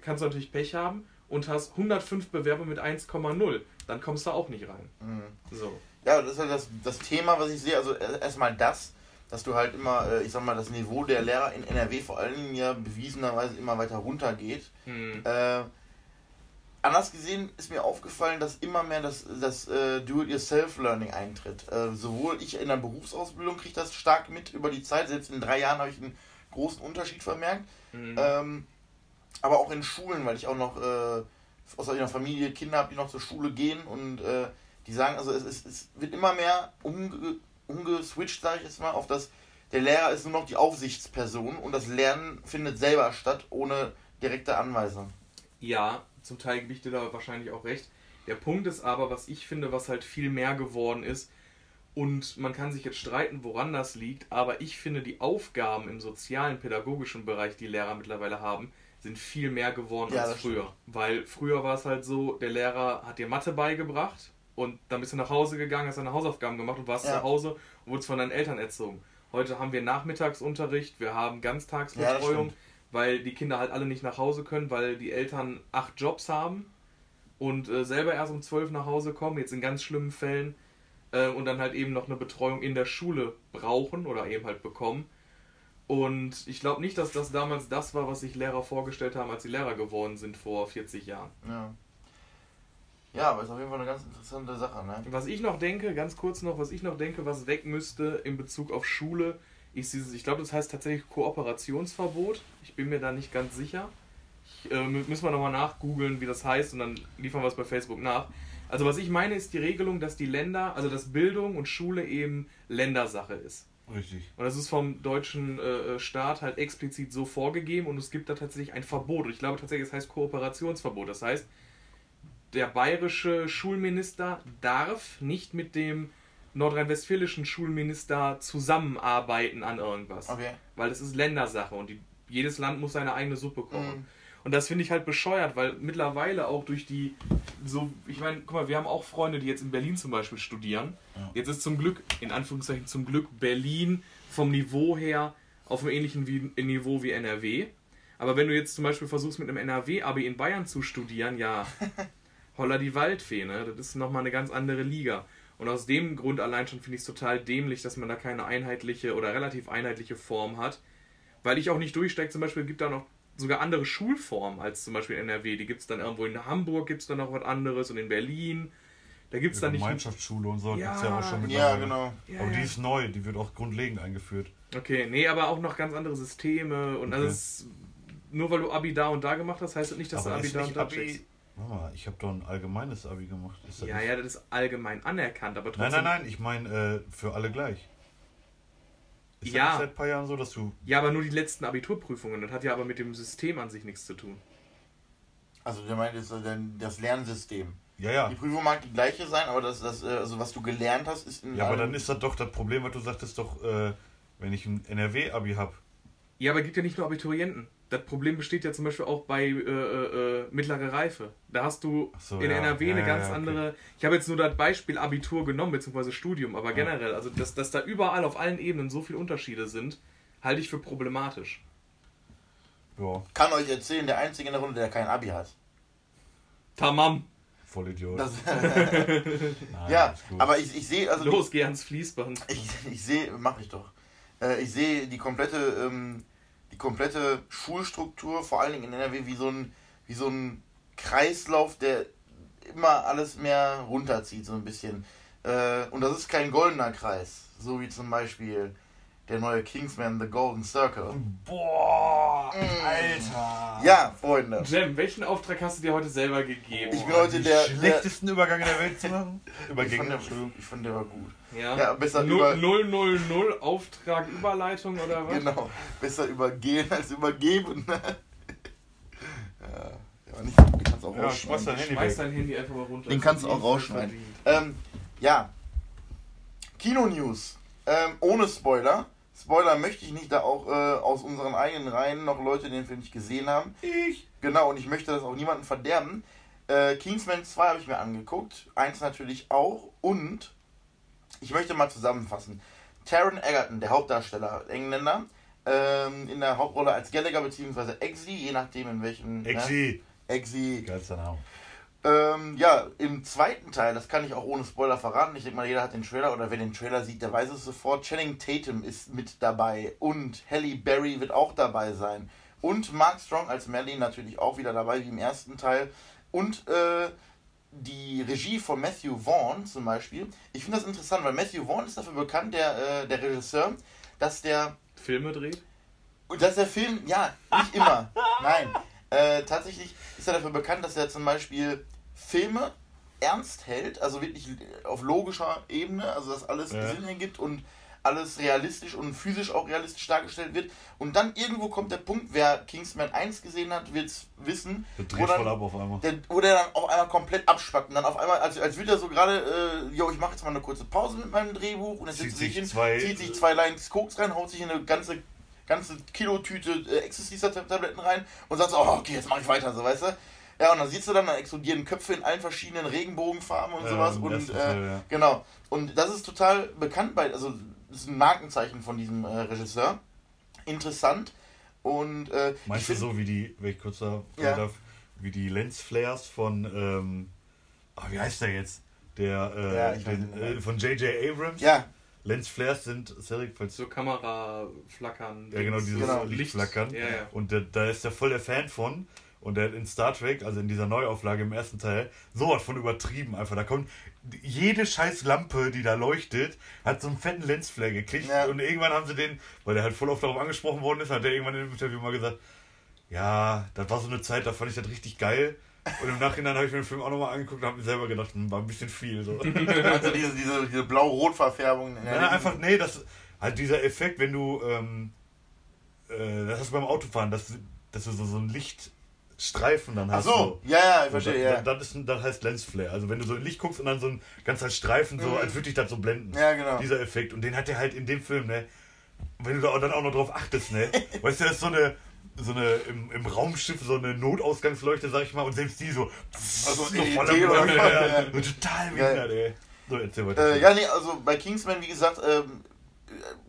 kannst du natürlich Pech haben und hast 105 Bewerber mit 1,0. Dann kommst du auch nicht rein. Mhm. So. Ja, das ist halt das, das Thema, was ich sehe. Also äh, erstmal das, dass du halt immer, äh, ich sag mal, das Niveau der Lehrer in NRW vor allen Dingen ja bewiesenerweise immer weiter runtergeht. Hm. Äh, anders gesehen ist mir aufgefallen, dass immer mehr das, das äh, Do-it-yourself-Learning eintritt. Äh, sowohl ich in der Berufsausbildung kriege das stark mit über die Zeit, selbst in drei Jahren habe ich einen großen Unterschied vermerkt. Hm. Ähm, aber auch in Schulen, weil ich auch noch äh, aus einer Familie Kinder habe, die noch zur Schule gehen und äh, die sagen, also es, es, es wird immer mehr umge umgeswitcht, sage ich jetzt mal, auf das, der Lehrer ist nur noch die Aufsichtsperson und das Lernen findet selber statt, ohne direkte Anweisung. Ja, zum Teil gebe ich dir da wahrscheinlich auch recht. Der Punkt ist aber, was ich finde, was halt viel mehr geworden ist, und man kann sich jetzt streiten, woran das liegt, aber ich finde, die Aufgaben im sozialen, pädagogischen Bereich, die Lehrer mittlerweile haben, sind viel mehr geworden Ja, als früher. Weil früher war es halt so, der Lehrer hat dir Mathe beigebracht und dann bist du nach Hause gegangen, hast deine Hausaufgaben gemacht und warst Ja. zu Hause und wurdest von deinen Eltern erzogen. Heute haben wir Nachmittagsunterricht, wir haben Ja, Ganztagsbetreuung, stimmt. weil die Kinder halt alle nicht nach Hause können, weil die Eltern acht Jobs haben und äh, selber erst um zwölf nach Hause kommen, jetzt in ganz schlimmen Fällen, äh, und dann halt eben noch eine Betreuung in der Schule brauchen oder eben halt bekommen. Und ich glaube nicht, dass das damals das war, was sich Lehrer vorgestellt haben, als sie Lehrer geworden sind vor 40 Jahren. Ja. Ja, aber ist auf jeden Fall eine ganz interessante Sache, ne? Was ich noch denke, ganz kurz noch, was ich noch denke, was weg müsste in Bezug auf Schule, ist dieses, ich glaube, das heißt tatsächlich Kooperationsverbot. Ich bin mir da nicht ganz sicher. Ich, äh, mü- müssen wir nochmal nachgoogeln, wie das heißt, und dann liefern wir es bei Facebook nach. Also was ich meine, ist die Regelung, dass die Länder, also dass Bildung und Schule eben Ländersache ist. Richtig. Und das ist vom deutschen äh, Staat halt explizit so vorgegeben und es gibt da tatsächlich ein Verbot. Ich glaube tatsächlich, es heißt Kooperationsverbot. Das heißt, der bayerische Schulminister darf nicht mit dem nordrhein-westfälischen Schulminister zusammenarbeiten an irgendwas. Okay. Weil das ist Ländersache und die, jedes Land muss seine eigene Suppe kochen. Mhm. Und das finde ich halt bescheuert, weil mittlerweile auch durch die, so, ich meine, guck mal, wir haben auch Freunde, die jetzt in Berlin zum Beispiel studieren. Ja. Jetzt ist zum Glück, in Anführungszeichen zum Glück, Berlin vom Niveau her auf einem ähnlichen wie, Niveau wie NRW. Aber wenn du jetzt zum Beispiel versuchst, mit einem NRW-Abi in Bayern zu studieren, ja, holla die Waldfee, ne? Das ist nochmal eine ganz andere Liga. Und aus dem Grund allein schon finde ich es total dämlich, dass man da keine einheitliche oder relativ einheitliche Form hat. Weil ich auch nicht durchsteige, zum Beispiel gibt da noch sogar andere Schulformen als zum Beispiel NRW. Die gibt es dann irgendwo in Hamburg, gibt es dann noch was anderes und in Berlin. Da gibt es dann nicht. Gemeinschaftsschule und so Ja. gibt's ja auch schon Ja, mittlerweile. genau. Ja, Aber die ja. ist neu, die wird auch grundlegend eingeführt. Okay, nee, aber auch noch ganz andere Systeme. Und Okay. also es, nur weil du Abi da und da gemacht hast, heißt das nicht, dass Aber du Abi ist da nicht und da Abi. checkst. Warte mal, ich habe doch ein allgemeines Abi gemacht. Ist das Ja, nicht? ja, das ist allgemein anerkannt, aber trotzdem. Nein, nein, nein, ich meine äh, für alle gleich. Ist Ja. das seit ein paar Jahren so, dass du. Ja, aber nur die letzten Abiturprüfungen. Das hat ja aber mit dem System an sich nichts zu tun. Also der meint jetzt äh, denn das Lernsystem. Ja, ja. Die Prüfung mag die gleiche sein, aber das, das, äh, also was du gelernt hast, ist Ja, aber dann ist das doch das Problem, was du sagtest doch, äh, wenn ich ein NRW-Abi habe. Ja, aber es gibt ja nicht nur Abiturienten. Das Problem besteht ja zum Beispiel auch bei äh, äh, äh, mittlere Reife. Da hast du so, in ja. NRW Ja, eine ja, ganz ja, okay. andere. Ich habe jetzt nur das Beispiel Abitur genommen, beziehungsweise Studium, aber generell, also dass, dass da überall auf allen Ebenen so viele Unterschiede sind, halte ich für problematisch. Ja, kann euch erzählen, der Einzige in der Runde, der kein Abi hat. Tamam! Vollidiot. Das, Nein, ja, aber ich, ich sehe, also Los, geh ans Fließband. ich, ich sehe, mache ich doch. Äh, ich sehe die komplette, ähm, die komplette Schulstruktur, vor allen Dingen in NRW, wie so ein, wie so ein Kreislauf, der immer alles mehr runterzieht, so ein bisschen. Äh, und das ist kein goldener Kreis, so wie zum Beispiel der neue Kingsman The Golden Circle. Boah, Alter. Ja, Freunde. Jem, welchen Auftrag hast du dir heute selber gegeben? Ich bin heute Den der, der schlechtesten Übergang in der Welt zu machen. ich, fand Übergänge, der, Entschuldigung. ich fand der war gut. Ja, Ja, besser über- 0, 0, 0, Auftrag, Überleitung oder was? Genau, besser übergehen als übergeben. ja, ja, nicht, den kannst du auch Ja, schmeiß rausschneiden. dein Handy Schmeiß weg. dein Handy einfach mal runter. Den kannst du auch die voll rausschneiden. Ähm, ja, Kino-News. Ähm, ohne Spoiler. Spoiler möchte ich nicht, da auch äh, aus unseren eigenen Reihen noch Leute den Film nicht gesehen haben. Ich. Genau, und ich möchte das auch niemandem verderben. Äh, Kingsman 2 habe ich mir angeguckt. Eins natürlich auch. Und ich möchte mal zusammenfassen. Taron Egerton, der Hauptdarsteller, Engländer, ähm, in der Hauptrolle als Gallagher bzw. Eggsy, je nachdem in welchem. Exi. Ne? Eggsy. Geilster Name. Ähm, ja, im zweiten Teil, das kann ich auch ohne Spoiler verraten. Ich denke mal, jeder hat den Trailer oder wer den Trailer sieht, der weiß es sofort. Channing Tatum ist mit dabei und Halle Berry wird auch dabei sein. Und Mark Strong als Merlin natürlich auch wieder dabei, wie im ersten Teil. Und äh, die Regie von Matthew Vaughn zum Beispiel. Ich finde das interessant, weil Matthew Vaughn ist dafür bekannt, der, äh, der Regisseur, dass der Filme dreht? und dass der Film, ja, nicht immer. Nein. Äh, tatsächlich ist er dafür bekannt, dass er zum Beispiel Filme ernst hält, also wirklich auf logischer Ebene, also dass alles Ja. Sinn ergibt und alles realistisch und physisch auch realistisch dargestellt wird. Und dann irgendwo kommt der Punkt, wer Kingsman 1 gesehen hat, wird es wissen, wo dreht voll dann, ab auf einmal. der, wo der dann auf einmal komplett abspackt und dann auf einmal, als, als würde er so gerade, äh, yo, ich mache jetzt mal eine kurze Pause mit meinem Drehbuch und dann Zieht er sich sich hin, zwei- zieht sich zwei Lines Koks rein, haut sich in eine ganze, ganze Kilotüte äh, Ecstasy-Tabletten rein und sagt so, oh, okay, jetzt mache ich weiter, so, weißt du? Ja, und dann siehst du dann, dann explodieren Köpfe in allen verschiedenen Regenbogenfarben und Ja, sowas. Und ersten äh, ja. genau. Und das ist total bekannt bei, also das ist ein Markenzeichen von diesem äh, Regisseur. Interessant. Und äh, Meinst ich du find- so wie die, wenn ich kurz da Ja. darf, wie die Lensflares von, ähm, ah, wie heißt der jetzt? Der, äh, Ja, den, äh, von J.J. Abrams. Ja, Lensflares sind, sorry, falls So Kamera flackern. Ja, genau, dieses Genau. Lichtflackern. Ja, ja. Und da, da ist er voll der Fan von. Und der hat in Star Trek, also in dieser Neuauflage im ersten Teil, sowas von übertrieben einfach. Da kommt jede scheiß Lampe, die da leuchtet, hat so einen fetten Lensflare gekriegt. Ja. Und irgendwann haben sie den, weil der halt voll oft darauf angesprochen worden ist, hat er irgendwann im Interview mal gesagt, ja, das war so eine Zeit, da fand ich das richtig geil. Und im Nachhinein habe ich mir den Film auch nochmal angeguckt und habe mir selber gedacht, hm, war ein bisschen viel. So. also diese, diese, diese blau-rot-Verfärbung. in der Ja, Linken- einfach, nee, das halt dieser Effekt, wenn du, ähm, äh, das hast du beim Autofahren, dass, dass du so, so einen Lichtstreifen dann Ach hast. so, ja, ja, ich So, verstehe, das, ja. das, ist, ein- das heißt Lensflare. Also wenn du so in Licht guckst und dann so ein ganzer Streifen, so Mhm. als würde dich das so blenden. Ja, genau. Dieser Effekt. Und den hat er halt in dem Film, ne? Wenn du da dann auch noch drauf achtest, ne? weißt du, das ist so eine, so eine im, im Raumschiff so eine Notausgangsleuchte, sag ich mal, und selbst die so, Also so voller was, ja, ja. so total behindert, ey. So, erzähl weiter. Äh, ja, nee, also bei Kingsman, wie gesagt, ähm,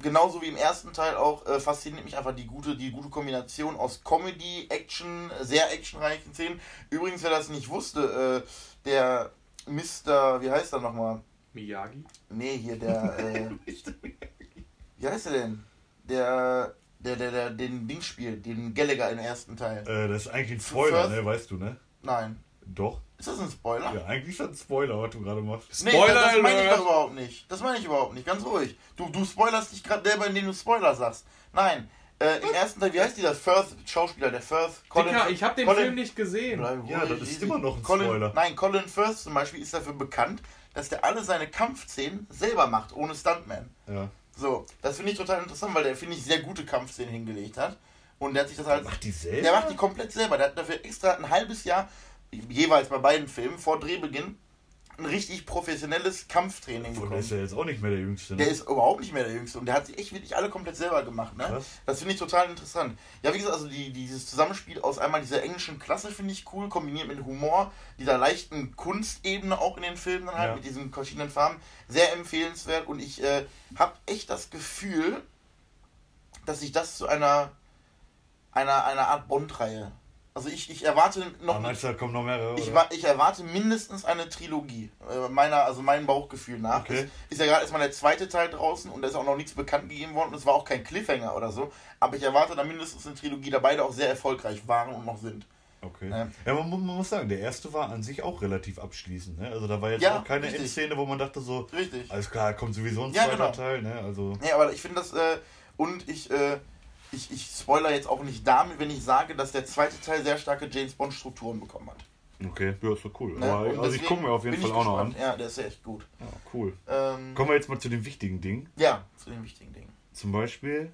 genauso wie im ersten Teil auch, äh, fasziniert mich einfach die gute, die gute Kombination aus Comedy, Action, sehr actionreichen Szenen. Übrigens, wer das nicht wusste, äh, der Mr., wie heißt er nochmal? Miyagi? Nee, hier der, äh, wie heißt er denn? Der, der, der, der den Ding spielt, den Gallagher im ersten Teil. Äh, das ist eigentlich ein Spoiler, First- ne? Weißt du, ne? Nein. Doch. Ist das ein Spoiler? Ja, eigentlich ist das ein Spoiler, was du gerade machst. Nee, Spoiler das, das meine ich doch überhaupt nicht. Das meine ich überhaupt nicht. Ganz ruhig. Du, du spoilerst dich gerade selber, indem du Spoiler sagst. Nein. Äh, Im ersten Teil, wie heißt dieser Firth Schauspieler, der Firth? Dicker, ich habe den Colin- Film nicht gesehen. Bleib Ja, das ist immer noch ein Colin, Spoiler. Nein, Colin Firth zum Beispiel ist dafür bekannt, dass der alle seine Kampfszenen selber macht, ohne Stuntman. Ja. So, das finde ich total interessant, weil der, finde ich, sehr gute Kampfszenen hingelegt hat. Und der hat sich das halt. Macht die selber? Der macht die komplett selber. Der hat dafür extra ein halbes Jahr jeweils bei beiden Filmen vor Drehbeginn ein richtig professionelles Kampftraining Und der bekommen. ist ja jetzt auch nicht mehr der Jüngste. ne? Der ist überhaupt nicht mehr der Jüngste und der hat sie echt wirklich alle komplett selber gemacht. Ne? Krass. Das finde ich total interessant. Ja, wie gesagt, also die, dieses Zusammenspiel aus einmal dieser englischen Klasse finde ich cool, kombiniert mit Humor, dieser leichten Kunstebene auch in den Filmen dann halt, Ja. mit diesen verschiedenen Farben. Sehr empfehlenswert und ich äh, habe echt das Gefühl, dass sich das zu einer, einer, einer Art Bond-Reihe. Also ich, ich erwarte noch Ah, meinst du, da kommen noch mehrere? ich, ich erwarte mindestens eine Trilogie. Äh, meiner, also meinem Bauchgefühl nach. Okay. Es ist ja gerade erstmal der zweite Teil draußen und da ist auch noch nichts bekannt gegeben worden und es war auch kein Cliffhanger oder so. Aber ich erwarte da mindestens eine Trilogie, da beide auch sehr erfolgreich waren und noch sind. Okay. Ja. Ja, man, man muss sagen, der erste war an sich auch relativ abschließend. Ne? Also da war jetzt Ja, auch keine richtig. Endszene, wo man dachte so, Richtig. alles klar, kommt sowieso ein Ja, zweiter genau. Teil. Ne? Also, Ja, aber ich finde das, äh, und ich, äh, ich, ich spoiler jetzt auch nicht damit, wenn ich sage, dass der zweite Teil sehr starke James Bond Strukturen bekommen hat. okay, ja, ist doch cool. Ne? Aber, also ich gucke mir auf jeden Fall auch noch an. gespannt. Ja, der ist ja echt gut. Ja, cool. Ähm, Kommen wir jetzt mal zu den wichtigen Dingen. ja, zu den wichtigen Dingen. Zum Beispiel,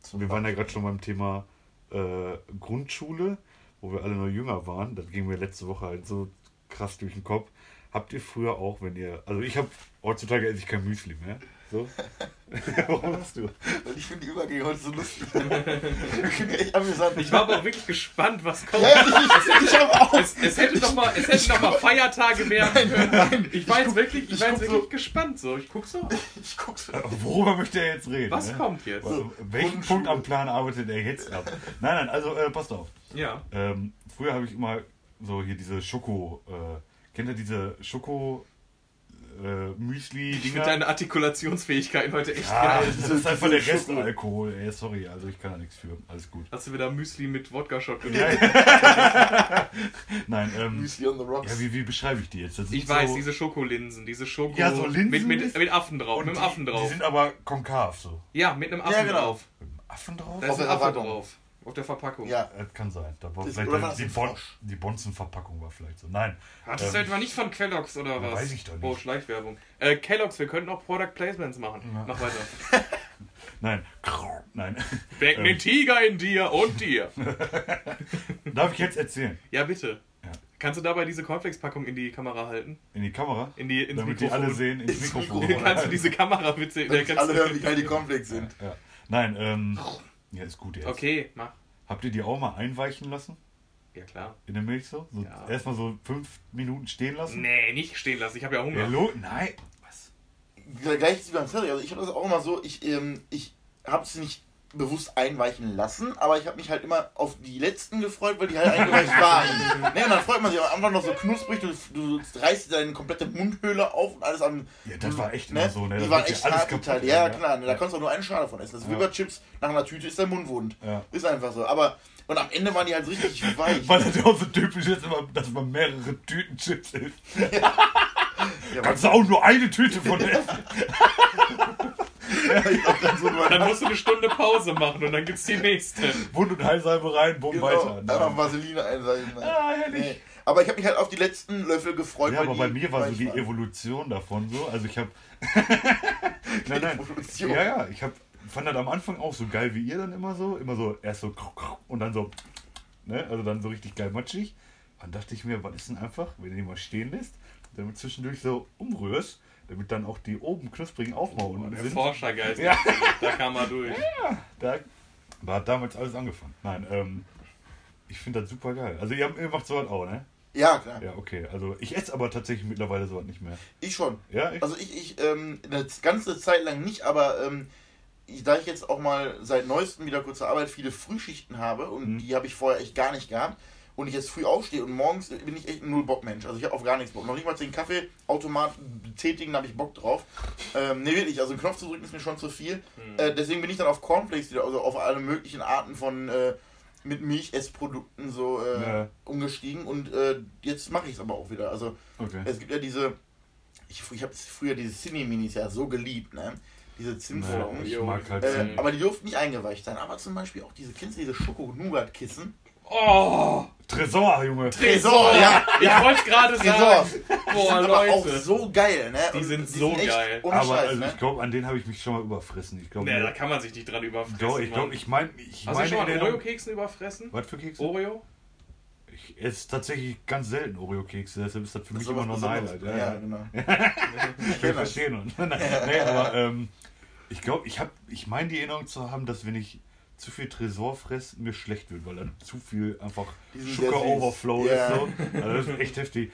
Zum wir waren ja gerade schon beim Thema äh, Grundschule, wo wir alle noch jünger waren. Das ging mir letzte Woche halt so krass durch den Kopf. Habt ihr früher auch, wenn ihr. Also ich habe heutzutage esse ich kein Müsli mehr. So. Warum hast du? Weil ich finde die Übergänge heute so lustig. ich finde echt amüsant. Ich war aber auch wirklich gespannt, was kommt. Ja, ich, ich habe auch. Es, es hätte noch mal, es hätte noch mal Feiertage werden können. ich war jetzt wirklich, ich, ich war jetzt guck wirklich so- gespannt. So, ich guck so. Ich guck's. Worüber möchte er jetzt reden? Was ne? kommt jetzt? Also, welchen. Punkt am Plan arbeitet er jetzt ab? Nein, nein, also äh, passt auf. Ja. Ähm, früher habe ich immer so hier diese Schoko. Äh, kennt ihr diese Schoko äh, Müsli Ich finde Dinger? deine Artikulationsfähigkeit heute echt Ja, geil. das ist einfach der. Restalkohol. Ey, sorry, also ich kann da nichts für. Alles gut. Hast du wieder Müsli mit Wodka-Shot genommen? Nein, ähm, Müsli on the rocks. ja, wie, wie beschreibe ich die jetzt? Ich weiß, so, diese Schokolinsen, diese Schoko Ja, so Linsen mit, mit, mit Affen drauf, und mit einem die, Affen Die drauf. sind aber konkav so. Ja, mit einem Affen Ja, genau. drauf. Mit einem Affen drauf? Da ist ein Affe drauf. Auf der Verpackung. Ja, Das kann sein. Da war Das- vielleicht oder die, die, bon, die Bonzenverpackung war vielleicht so. Nein. Hattest du Ähm, etwa nicht von Kellogg's oder was? weiß ich doch nicht. Oh, Schleichwerbung. Äh, Kellogg's, wir könnten auch Product Placements machen. Ja. Mach weiter. Nein. Nein. Wecken den Tiger in dir und dir. Darf ich jetzt erzählen? Ja, bitte. Ja. Kannst du dabei diese Cornflakes-Packung in die Kamera halten? In die Kamera? In die, ins Damit die Mikrofon. alle sehen ins Ins Mikrofon. Mikrofon. Kannst du diese Kamerawitze... damit kannst alle hören, wie geil die Cornflakes sind. Ja. Nein, ähm. Ja, ist gut jetzt. Okay, mach. Habt ihr die auch mal einweichen lassen? Ja, klar. In der Milch so? so Ja. Erstmal so fünf Minuten stehen lassen? Nee, nicht stehen lassen. Ich habe ja Hunger. Ja, lo Nein. Was? Gleich ist wie beim Curry. Also ich habe das auch immer so, ich, ähm, ich habe es nicht bewusst einweichen lassen, aber ich habe mich halt immer auf die letzten gefreut, weil die halt eingeweicht waren. ne, und dann freut man sich am Anfang noch so knusprig, du, du reißt deine komplette Mundhöhle auf und alles am. Ja, das war echt ne? so, ne? Die Das waren echt hart, Teile. ja, Ja, klar, ne, da kannst du auch nur einen Schale von essen. Das ist wie Ja. bei Chips, nach einer Tüte ist dein Mund wund. Ja. Ist einfach so. Aber, und am Ende waren die halt richtig weich. Weil das ja auch so typisch ist, immer, dass man mehrere Tüten Chips isst. Ja, Kannst du auch nur eine Tüte von essen? Dann so Dann musst du eine Stunde Pause machen und dann gibt's die nächste. Wund- und Heilsalbe rein, bumm, genau, weiter. einfach Nein. Vaseline einsalben. Ah, herrlich. Nee. Aber ich habe mich halt auf die letzten Löffel gefreut. Ja, aber bei mir war so die waren. Evolution davon so. Also ich habe. nein, nein. Evolution. Ja, ja, ich hab, fand das am Anfang auch so geil wie ihr dann immer so. Immer so erst so und dann so. Ne? Also dann so richtig geil matschig. Dann dachte ich mir, was ist denn einfach, wenn du die mal stehen lässt, damit zwischendurch so umrührst, damit dann auch die oben knusprigen Aufmauern Der sind. Forschergeist. Ja. Da kam er durch. Da da hat damals alles angefangen. Nein, ähm, ich finde das super geil. Also ihr, ihr macht sowas auch, ne? Ja, klar. Ja, okay. Also ich esse aber tatsächlich mittlerweile sowas nicht mehr. Ich schon. Ja, echt? Also ich, ich ähm, eine ganze Zeit lang nicht, aber ähm, ich, da ich jetzt auch mal seit neuestem wieder kurze Arbeit viele Frühschichten habe und Mhm. die habe ich vorher echt gar nicht gehabt und ich jetzt früh aufstehe und morgens bin ich echt ein Null-Bock-Mensch. Also ich habe auf gar nichts Bock. Noch nicht mal den Kaffeeautomat betätigen, da habe ich Bock drauf. Ähm, ne, wirklich, also einen Knopf zu drücken ist mir schon zu viel. Äh, deswegen bin ich dann auf Cornflakes wieder, also auf alle möglichen Arten von äh, mit Milchessprodukten so äh, Ja. umgestiegen und äh, jetzt mache ich es aber auch wieder. Also Okay. es gibt ja diese, ich, ich habe früher diese Cine-Minis ja so geliebt, ne? Diese Ja, Zimtflocken. mag halt äh, aber die durften nicht eingeweicht sein. Aber zum Beispiel auch diese, kennst du diese Schoko-Nougat-Kissen? Oh! Tresor, Junge. Tresor, ja, Ich ja. wollte gerade Tresor. sagen. Die Boah, sind aber auch Leute. so geil, ne? Die Und sind so echt geil. Aber Scheiß, also ne? ich glaube, an denen habe ich mich schon mal überfressen. Ich glaube, Nee, da kann man sich nicht dran überfressen. doch, ich glaube, ich meine, ich Hast du meine schon mal Oreo-Keksen überfressen? Was für Kekse? Oreo? Ich esse tatsächlich ganz selten Oreo-Kekse, deshalb ist das für Das mich immer noch ein. Highlight. Ja, ja. genau. Wir verstehen uns. nee, aber ähm, ich glaube, ich habe, ich meine die Erinnerung zu haben, dass wenn ich zu viel Tresor fresse, mir schlecht wird, weil dann zu viel einfach Sugar. Overflow Ja. ist. So. Also das ist echt heftig.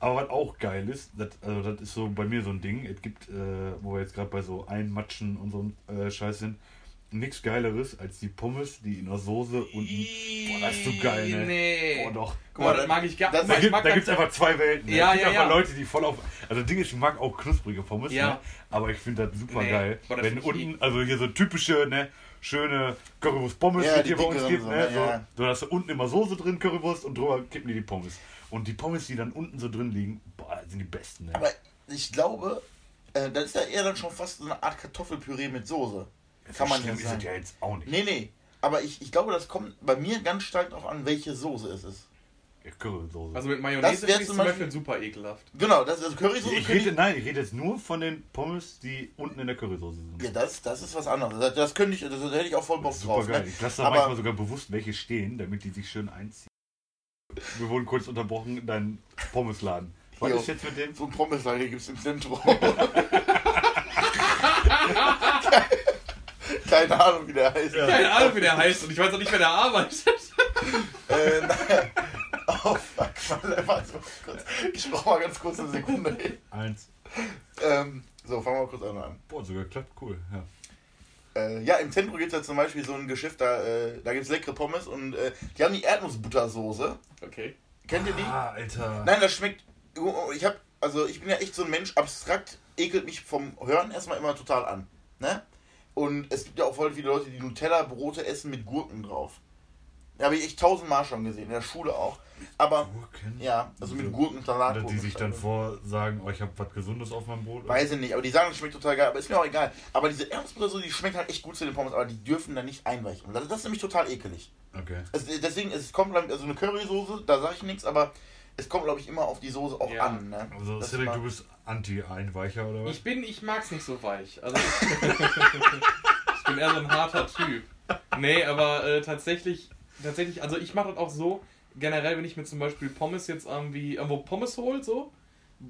Aber was auch geil ist, das, also das ist so bei mir so ein Ding, es gibt, äh, wo wir jetzt gerade bei so Einmatschen und so äh, Scheiß sind, nichts geileres als die Pommes, die in der Soße unten. Boah, das ist so geil, ne? Nee. Boah, doch. Guck mal, Boah, das mag ich gar guck Da gibt es einfach zwei Welten. Ne? Ja, es gibt ja, einfach ja. Leute, die voll auf. Also, das Ding ist, ich mag auch knusprige Pommes, Ja. ne? aber ich finde das super Nee, geil. boah, das Wenn unten, also hier so typische, ne, schöne Currywurst-Pommes, Ja, die die hier bei uns gibt, so, ne? So, Ja. so hast du unten immer Soße drin, Currywurst, und drüber kippen die die Pommes. Und die Pommes, die dann unten so drin liegen, boah, sind die besten, ne? Aber ich glaube, äh, das ist ja eher dann schon fast so eine Art Kartoffelpüree mit Soße. Kann man nicht ist es sagen. ja jetzt auch nicht. Nee, nee. Aber ich, ich glaube, das kommt bei mir ganz stark darauf an, welche Soße es ist. Ja, Currysoße. Also mit Mayonnaise wär finde ich zum Beispiel- Beispiel super ekelhaft. Genau, das ist also Currysoße. ich rede, nein, ich rede jetzt nur von den Pommes, die unten in der Currysoße sind. ja, das, das ist was anderes. Das, das könnte ich, das, da hätte ich auch voll Bock Super drauf. geil. Ne? Ich lasse da Aber- manchmal sogar bewusst welche stehen, damit die sich schön einziehen. Wir wurden kurz unterbrochen in deinem Pommesladen. Was Jo. ist jetzt mit dem? So ein Pommeslager gibt es im Zentrum. Keine Ahnung, wie der heißt. Keine Ahnung, wie der heißt und ich weiß auch nicht, wer der arbeitet. Äh, Oh, kurz. Ich brauche mal ganz kurz eine Sekunde. Eins. Ähm, so, fangen wir mal kurz an. Boah, sogar klappt cool. Ja. Äh, ja, im Zentrum gibt es ja zum Beispiel so ein Geschäft, da, äh, da gibt es leckere Pommes und äh, die haben die Erdnussbuttersoße. Okay. Kennt ihr die? Ah, Alter. Nein, das schmeckt. Ich hab, also ich bin ja echt so ein Mensch, abstrakt ekelt mich vom Hören erstmal immer total an. Ne? Und es gibt ja auch voll viele Leute, die Nutella-Brote essen mit Gurken drauf. Ja, habe ich echt tausendmal schon gesehen, in der Schule auch. Aber, Gurken? ja, also mit So. Gurken, Salat. Oder die sich dann vorsagen, oh, ich habe was Gesundes auf meinem Brot. Weiß ich nicht, aber die sagen, es schmeckt total geil, aber ist mir auch egal. Aber diese Erdnussbutter, die schmeckt halt echt gut zu den Pommes, aber die dürfen da nicht einweichen. Und Das, das ist nämlich total ekelig. Okay. Also deswegen, es kommt, also eine Currysoße, da sage ich nichts, aber es kommt, glaube ich, immer auf die Soße auch Ja. an. Ne? Also, Cedric, du bist Anti-Einweicher oder was? Ich bin, ich mag's nicht so weich. Also ich, ich bin eher so ein harter Typ. Nee, aber äh, tatsächlich, tatsächlich, also ich mache das auch so, generell, wenn ich mir zum Beispiel Pommes jetzt irgendwie irgendwo Pommes hol, so,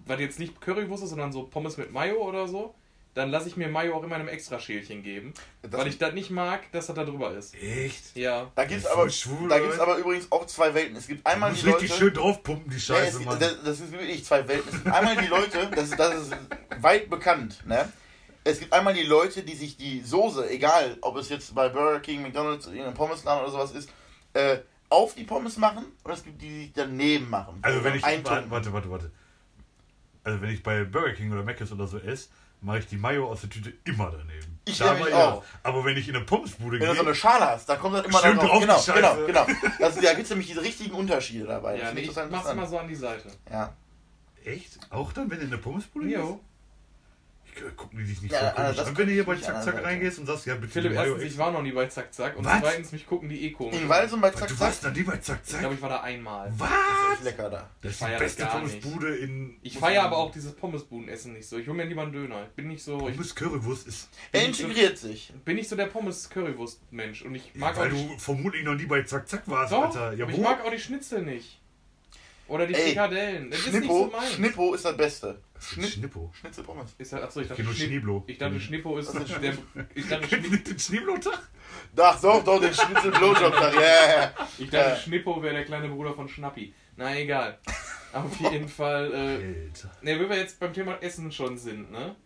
weil jetzt nicht Currywurst ist, sondern so Pommes mit Mayo oder so, dann lasse ich mir Mayo auch immer in einem extra Schälchen geben, Das- weil ich das nicht mag, dass das da drüber ist. Echt? Ja. Da gibt es aber, schwul, da gibt's aber übrigens auch zwei Welten. Es gibt einmal die Leute. richtig schön draufpumpen, die Nee, Scheiße, es, Mann. das, das ist wirklich zwei Welten. Es gibt einmal die Leute, das ist, das ist weit bekannt, ne? Es gibt einmal die Leute, die sich die Soße, egal ob es jetzt bei Burger King, McDonalds, irgendein Pommesladen oder sowas ist, äh, auf die Pommes machen und es gibt die, die sich daneben machen. Also wenn ich, Eintunken. warte, warte, warte. Also wenn ich bei Burger King oder Mc's oder so esse, mache ich die Mayo aus der Tüte immer daneben. Ich Da nämlich mal auch. Aber wenn ich in eine Pommesbude Wenn gehe, du so eine Schale hast, dann kommt das immer Schön da drauf, Genau, die genau, Scheiße. genau. Das, da gibt es nämlich diese richtigen Unterschiede dabei. Ja, nee, ich mach's immer so an die Seite. Ja. echt? Auch dann, wenn du in eine Pommesbude gehst? Jo. Ich, äh, gucken die dich nicht Ja, so also komisch das an, wenn du hier bei ich Zack Zack reingehst und sagst, ja bitte Philipp, erstens, ich war noch nie bei Zack Zack und Was? zweitens, mich gucken die eh komisch. In Walsum bei Was, Zack Du Zack. warst noch nie bei Zack Ich Zack? glaube, ich war da einmal. Was? Das ist lecker da. Das ist die beste. Pommesbude in... Ich feiere aber auch dieses Pommesbudenessen nicht so. Ich hole mir lieber einen Döner. Ich bin nicht so, ich Pommes Currywurst ist... Er ich integriert sich. bin nicht so der Pommes-Currywurst-Mensch. Und ich mag weil auch die, du vermutlich noch nie bei Zack Zack warst, Doch, Alter. Ja, aber wo? ich mag auch die Schnitzel nicht. Oder die Ey, Frikadellen. Das ist nicht Schnippo, so meins. Schnippo ist das Beste. Schnitt, Schnippo. Schnitzelpommes. Ist das, achso, ich dachte, Schnipp, Schniblo. ich dachte Schnippo ist ist der, ich dachte, Schnipp, nicht den Schneeblotag? Ach doch, doch, den Schnitzel Blowjob da. Ja, ja, ja. ich dachte Ja. Schnippo wäre der kleine Bruder von Schnappi. Na egal. Auf jeden Fall, äh, Alter. ne, wenn wir jetzt beim Thema Essen schon sind, ne?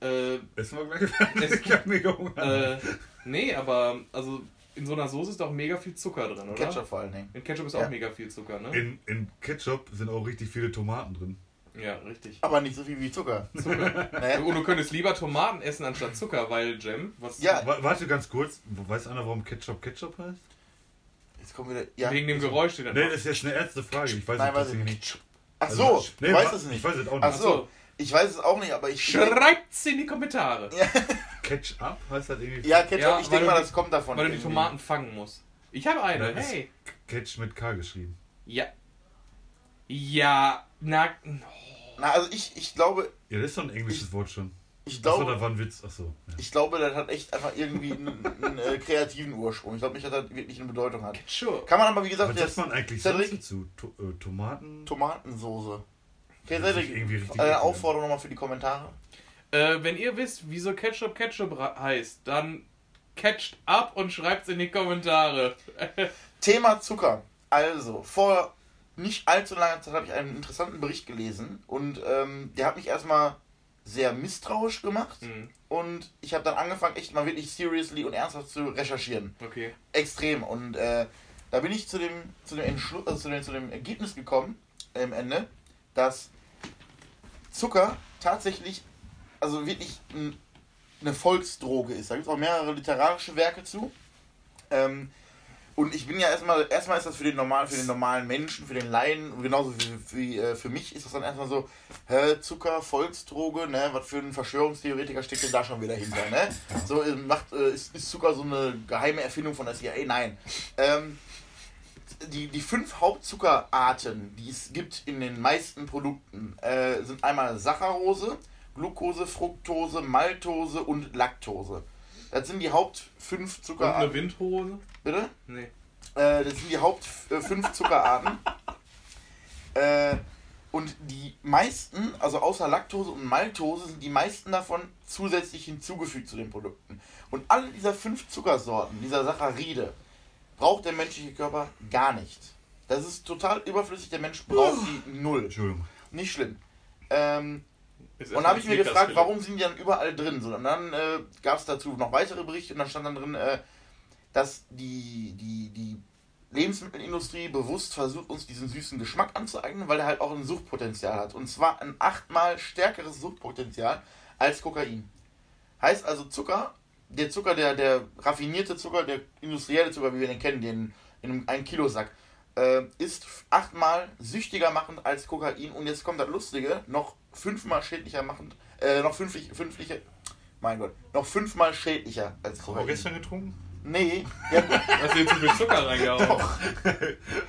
Äh, Essen wir gleich fertig. Es- Ich hab mega Hunger. äh, nee, aber, also, in so einer Soße ist doch mega viel Zucker drin, oder? Ketchup vor allen Dingen. In Ketchup ist Ja. auch mega viel Zucker, ne? In, in Ketchup sind auch richtig viele Tomaten drin. Ja, richtig. Aber nicht so viel wie Zucker. Zucker. Naja. Und du könntest lieber Tomaten essen anstatt Zucker, weil Jam, was Ja. Wa- Warte ganz kurz. Weiß einer, warum Ketchup Ketchup heißt? Jetzt kommen wieder. Ja. wegen dem Geräusch, den er Nee, macht. das ist jetzt eine erste Frage. Ich weiß Nein, es weiß ich nicht. Ach so, Also, nee, ich weiß es nicht. Ich weiß es auch Ach nicht. so, ich weiß es auch nicht, aber ich. Schreibt's in die Kommentare. Ketchup heißt das irgendwie? Ja, Ketchup, Ja, ich denke mal, das kommt davon. Weil du die irgendwie. Tomaten fangen musst. Ich habe eine, Ja, ist- hey. Ketch mit K geschrieben. Ja. Ja, na, Na, also ich, ich glaube, Ja, das ist doch ein englisches Wort schon. Ich Achso, glaube, da war ein Witz. Achso. Ja. ich glaube, das hat echt einfach irgendwie einen, einen äh, kreativen Ursprung. Ich glaube nicht, dass das wirklich eine Bedeutung hat. Sure. Kann man aber, wie gesagt, Was das sagt man eigentlich Cedric- sonst dazu? To äh, Tomaten? Tomatensoße. Okay, Das Cedric, irgendwie richtig eine eklig. Aufforderung nochmal für die Kommentare. Äh, wenn ihr wisst, wieso Ketchup Ketchup heißt, dann catcht ab und schreibt's in die Kommentare. Thema Zucker. Also, vor nicht allzu langer Zeit habe ich einen interessanten Bericht gelesen und ähm, der hat mich erstmal sehr misstrauisch gemacht Hm, und ich habe dann angefangen, echt mal wirklich seriously und ernsthaft zu recherchieren. okay. Extrem. Und äh, da bin ich zu dem, zu dem, Entschluss, also zu dem, zu dem Ergebnis gekommen, im Ende, dass Zucker tatsächlich, also wirklich ein, eine Volksdroge ist. Da gibt es auch mehrere literarische Werke zu. Ähm, und ich bin ja erstmal, erstmal ist das für den normalen, für den normalen Menschen, für den Laien, genauso wie, wie äh, für mich ist das dann erstmal so, hä, Zucker, Volksdroge, ne, was für ein Verschwörungstheoretiker steckt denn da schon wieder hinter, ne? So äh, macht, äh, ist, ist Zucker so eine geheime Erfindung von der CIA? Nein. Ähm, die, die fünf Hauptzuckerarten, die es gibt in den meisten Produkten, äh, sind einmal Saccharose, Glucose, Fructose, Maltose und Laktose. Das sind die Haupt fünf Und eine Zuckerarten. Windhose? Bitte? Nee. Äh, das sind die Haupt äh, fünf Zuckerarten. äh, und die meisten, also außer Laktose und Maltose, sind die meisten davon zusätzlich hinzugefügt zu den Produkten. Und alle dieser fünf Zuckersorten, dieser Saccharide, braucht der menschliche Körper gar nicht. Das ist total überflüssig, der Mensch braucht die null. Entschuldigung. Nicht schlimm. Ähm, Ist und da habe ich mir gefragt, warum sind die dann überall drin? So, und dann äh, gab es dazu noch weitere Berichte und dann stand dann drin, äh, dass die, die, die Lebensmittelindustrie bewusst versucht, uns diesen süßen Geschmack anzueignen, weil er halt auch ein Suchtpotenzial hat. Und zwar ein achtmal stärkeres Suchtpotenzial als Kokain. Heißt also Zucker, der Zucker, der, der raffinierte Zucker, der industrielle Zucker, wie wir den kennen, den in einem 1 Kilo Sack, äh, ist achtmal süchtiger machend als Kokain. Und jetzt kommt das Lustige, noch fünfmal schädlicher machend, äh, noch fünflich, fünfliche, mein Gott, noch fünfmal schädlicher als Hast du Kokain. gestern getrunken? Nee, ja, Hast du jetzt zu viel Zucker reingehauen? doch,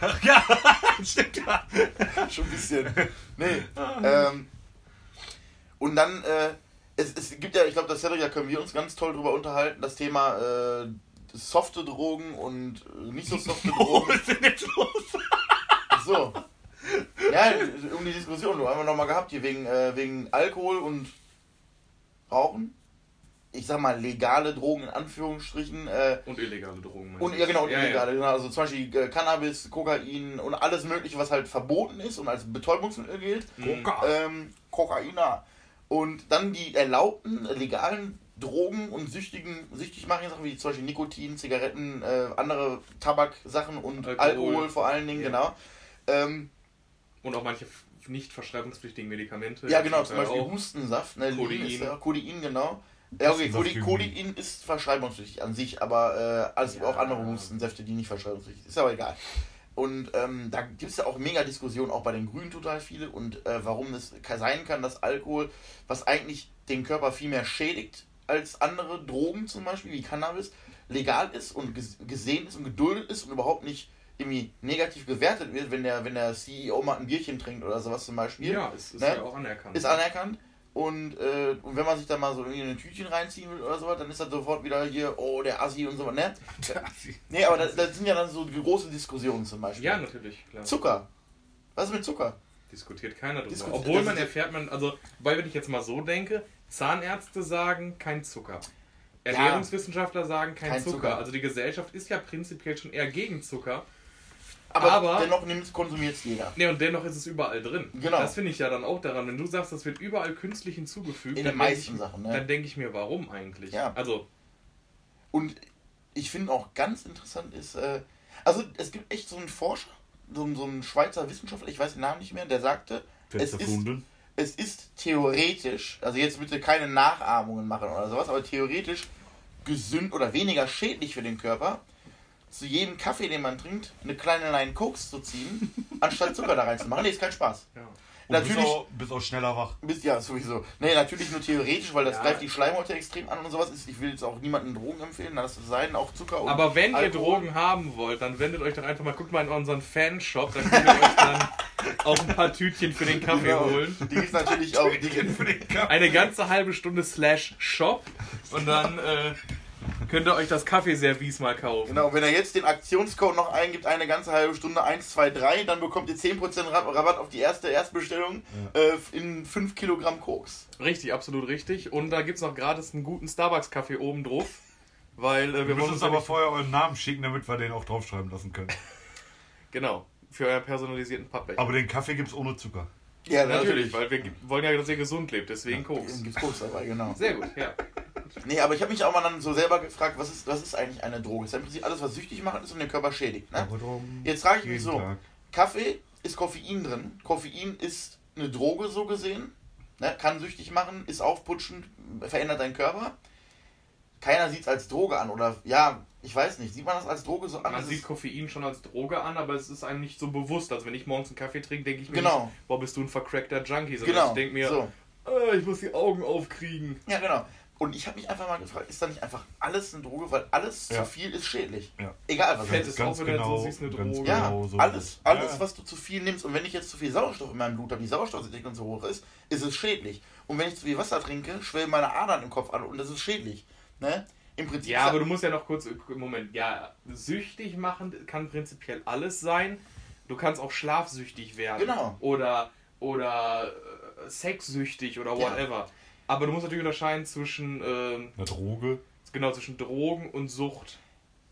Ach ja, stimmt ja. schon ein bisschen. Nee, ähm, und dann, äh, es, es gibt ja, ich glaube, das Cedric, da können wir uns ganz toll drüber unterhalten, das Thema äh, softe Drogen und äh, nicht so softe Drogen. was ist denn jetzt los? So. Ja, um die Diskussion, du haben wir nochmal gehabt hier wegen, äh, wegen Alkohol und Rauchen. Ich sag mal, legale Drogen in Anführungsstrichen. Äh, Und illegale Drogen. und ja genau, und Ja, illegale, genau. Also zum Beispiel äh, Cannabis, Kokain und alles mögliche, was halt verboten ist und als Betäubungsmittel gilt. Mhm. Ähm, Kokaina. Und dann die erlaubten, legalen Drogen und süchtigen, süchtig machen Sachen wie zum Beispiel Nikotin, Zigaretten, äh, andere Tabaksachen und Alkohol. Alkohol, vor allen Dingen, Ja. genau. Ähm, Und auch manche nicht verschreibungspflichtigen Medikamente. Ja, genau, zum Beispiel Hustensaft, ne? Codein. Ja, Codein, genau. Ja, okay, Codein, Codein ist verschreibungspflichtig an sich, aber äh, also Ja. auch andere Hustensäfte, die nicht verschreibungspflichtig sind. Ist aber egal. Und ähm, da gibt es ja auch mega Diskussionen, auch bei den Grünen total viele, und äh, warum es sein kann, dass Alkohol, was eigentlich den Körper viel mehr schädigt als andere Drogen zum Beispiel, wie Cannabis, legal ist und ges gesehen ist und geduldet ist und überhaupt nicht irgendwie negativ gewertet wird, wenn der, wenn der CEO mal ein Bierchen trinkt oder sowas zum Beispiel. Ja, es ist Ne? ja auch anerkannt. Ist anerkannt. Und, äh, und wenn man sich da mal so irgendwie in ein Tütchen reinziehen will oder sowas, dann ist das sofort wieder hier, oh, der Assi und so, ne? Nee, aber das, das sind ja dann so große Diskussionen zum Beispiel. ja, natürlich, klar. Zucker. Was ist mit Zucker? Diskutiert keiner drüber. Diskutiert- Obwohl man ist- erfährt man, also, weil wenn ich jetzt mal so denke, Zahnärzte sagen kein Zucker. Ernährungswissenschaftler sagen kein, Kein Zucker. Zucker. Also die Gesellschaft ist ja prinzipiell schon eher gegen Zucker. Aber, Aber- dennoch konsumiert es jeder. Ne, und dennoch ist es überall drin. Genau. Das finde ich ja dann auch daran. Wenn du sagst, das wird überall künstlich hinzugefügt, In dann den meisten ich, Sachen, ne? Dann denke ich mir, warum eigentlich? Ja. Also, Und ich finde auch ganz interessant ist, äh, also es gibt echt so einen Forscher, so, so einen Schweizer Wissenschaftler, ich weiß den Namen nicht mehr, der sagte, Es ist- es ist theoretisch, also jetzt bitte keine Nachahmungen machen oder sowas, aber theoretisch gesund oder weniger schädlich für den Körper, zu jedem Kaffee, den man trinkt, eine kleine Line Koks zu ziehen, anstatt Zucker da reinzumachen. Nee, ist kein Spaß. ja. Und Natürlich- Bist auch, bist auch schneller wach. Bist ja sowieso. Nee, natürlich nur theoretisch, weil das Ja. greift die Schleimhäute extrem an und sowas. Ich will jetzt auch niemanden Drogen empfehlen, es sein, auch Zucker und Aber wenn ihr Alkohol. Drogen haben wollt, dann wendet euch doch einfach mal, guckt mal in unseren Fanshop, dann könnt ihr euch dann auch ein paar Tütchen für den Kaffee Genau. holen. Die ist natürlich auch. Die, Für den Kaffee. Eine ganze halbe Stunde slash Shop und dann äh, könnt ihr euch das Kaffeeservice mal kaufen. genau, wenn er jetzt den Aktionscode noch eingibt, eine ganze halbe Stunde 1, 2, 3, dann bekommt ihr 10% Rab- Rabatt auf die erste Erstbestellung äh, in 5 Kilogramm Koks. Richtig, absolut richtig. Und da gibt es noch gratis einen guten Starbucks-Kaffee oben drauf. Weil äh, Wir wollen uns aber vorher euren Namen schicken, damit wir den auch draufschreiben lassen können. Genau, für euren personalisierten Pappbecher. Aber den Kaffee gibt's ohne Zucker. Ja, Natürlich, weil wir wollen ja, dass ihr gesund lebt, deswegen Koks. Gibt's Koks dabei, genau. Sehr gut, ja. Nee, aber ich habe mich auch mal dann so selber gefragt, was ist, was ist eigentlich eine Droge? Das ist ja im Prinzip alles, was süchtig macht ist und den Körper schädigt. Ne? Jetzt frage ich mich so, Tag. Kaffee ist Koffein drin. Koffein ist eine Droge so gesehen. Ne? Kann süchtig machen, ist aufputschend, verändert deinen Körper. Keiner sieht es als Droge an. Oder ja, ich weiß nicht. Sieht man das als Droge so an? Man sieht Koffein schon als Droge an, aber es ist einem nicht so bewusst. Also wenn ich morgens einen Kaffee trinke, denke ich mir Genau. nicht, boah, bist du ein vercrackter Junkie, sondern genau. ich denke mir, so. äh, ich muss die Augen aufkriegen. Ja, genau. Und ich habe mich einfach mal gefragt, ist da nicht einfach alles eine Droge? Weil alles Ja. zu viel ist schädlich. Ja. Egal was. Fett es ist Ganz auch, wenn du genau, so siehst, eine Droge. Ja, Genau so alles, alles, Ja. was du zu viel nimmst. Und wenn ich jetzt zu viel Sauerstoff in meinem Blut habe, die Sauerstoffsättigung so hoch ist, ist es schädlich. Und wenn ich zu viel Wasser trinke, schwellen meine Adern im Kopf an und das ist schädlich. Ne? Im Prinzip. Ja, aber du musst ja noch kurz, Moment, ja, süchtig machen kann prinzipiell alles sein. Du kannst auch schlafsüchtig werden. Genau. Oder, oder äh, sexsüchtig oder Ja. whatever. Aber du musst natürlich unterscheiden zwischen, ähm, Eine Droge. genau, zwischen Drogen und Sucht.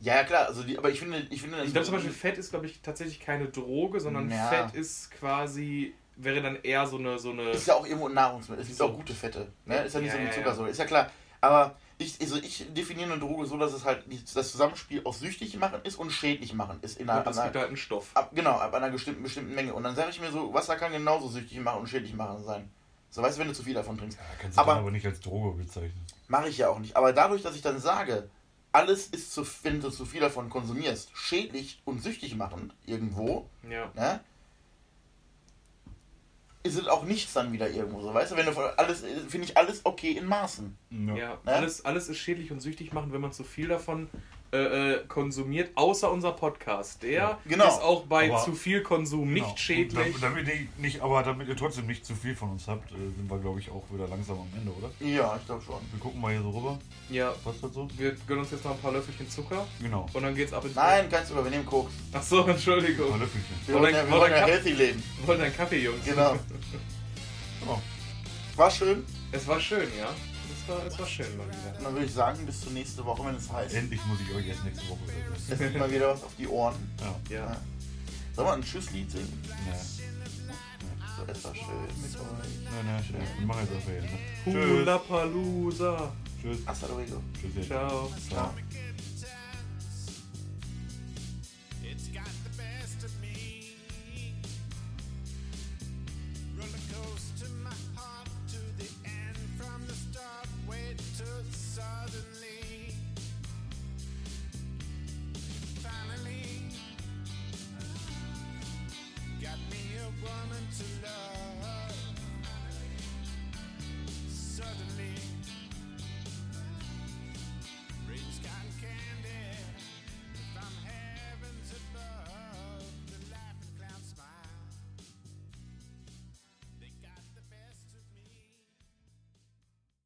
Ja, ja, klar, also die, aber ich finde, ich finde Ich glaube zum Beispiel, Fett ist, glaube ich, tatsächlich keine Droge, sondern Ja. Fett ist quasi, wäre dann eher so eine, so eine. ist ja auch irgendwo ein Nahrungsmittel. Es gibt So. auch gute Fette. Ne? Ist ja nicht Ja, so wie ja, Zuckersäure. Ist ja klar. Aber ich, also ich definiere eine Droge so, dass es halt das Zusammenspiel aus süchtig machen ist und schädlich machen ist. In einer, und es einer, gibt halt einen Stoff. ab, genau, ab einer bestimmten, bestimmten Menge. Und dann sage ich mir so, Wasser kann genauso süchtig machen und schädlich machen sein. So weißt du, wenn du zu viel davon trinkst. Ja, kannst du Aber- aber, aber nicht als Droge bezeichnen. Mache ich ja auch nicht. Aber dadurch, dass ich dann sage, alles ist, zu, wenn du zu viel davon konsumierst, schädlich und süchtig machend irgendwo, Ja. ne? Ist es auch nichts dann wieder irgendwo so, weißt du? Wenn du von alles, finde ich alles okay in Maßen. Ja. Ja, Ne? alles, alles ist schädlich und süchtig machen, wenn man zu viel davon äh, äh, konsumiert, außer unser Podcast. Der Ja, genau. ist auch bei Aber- zu viel Konsum nicht Genau. schädlich. Und Damit, damit ihr nicht, aber damit ihr trotzdem nicht zu viel von uns habt, äh, sind wir, glaube ich, auch wieder langsam am Ende, oder? Ja, ich glaube schon. Wir gucken mal hier so rüber. Ja, Passt das so? wir gönnen uns jetzt noch ein paar Löffelchen Zucker Genau. und dann geht's ab ins Nein, kannst du, wir nehmen Koks. Achso, Ein paar Entschuldigung. Löffelchen. Wir wollen ja, wir wollen ja Kaffee. healthy leben. Wir wollen einen Kaffee, Jungs. Genau. Oh. War schön. Es war schön, ja. Es war, es war schön mal wieder. Und dann würde ich sagen, bis zur nächsten Woche, wenn es heißt. Endlich muss ich euch erst nächste Woche wieder. Es gibt mal wieder was auf die Ohren. Ja. Ja. Sollen wir ein Tschüsslied singen? Ja. So, es war schön mit euch. Na, na, schön. Wir machen jetzt einfach hier. Ne? Hula Palooza. Tschüss. Hasta luego. Tschüss. jetzt. Ciao. Ciao.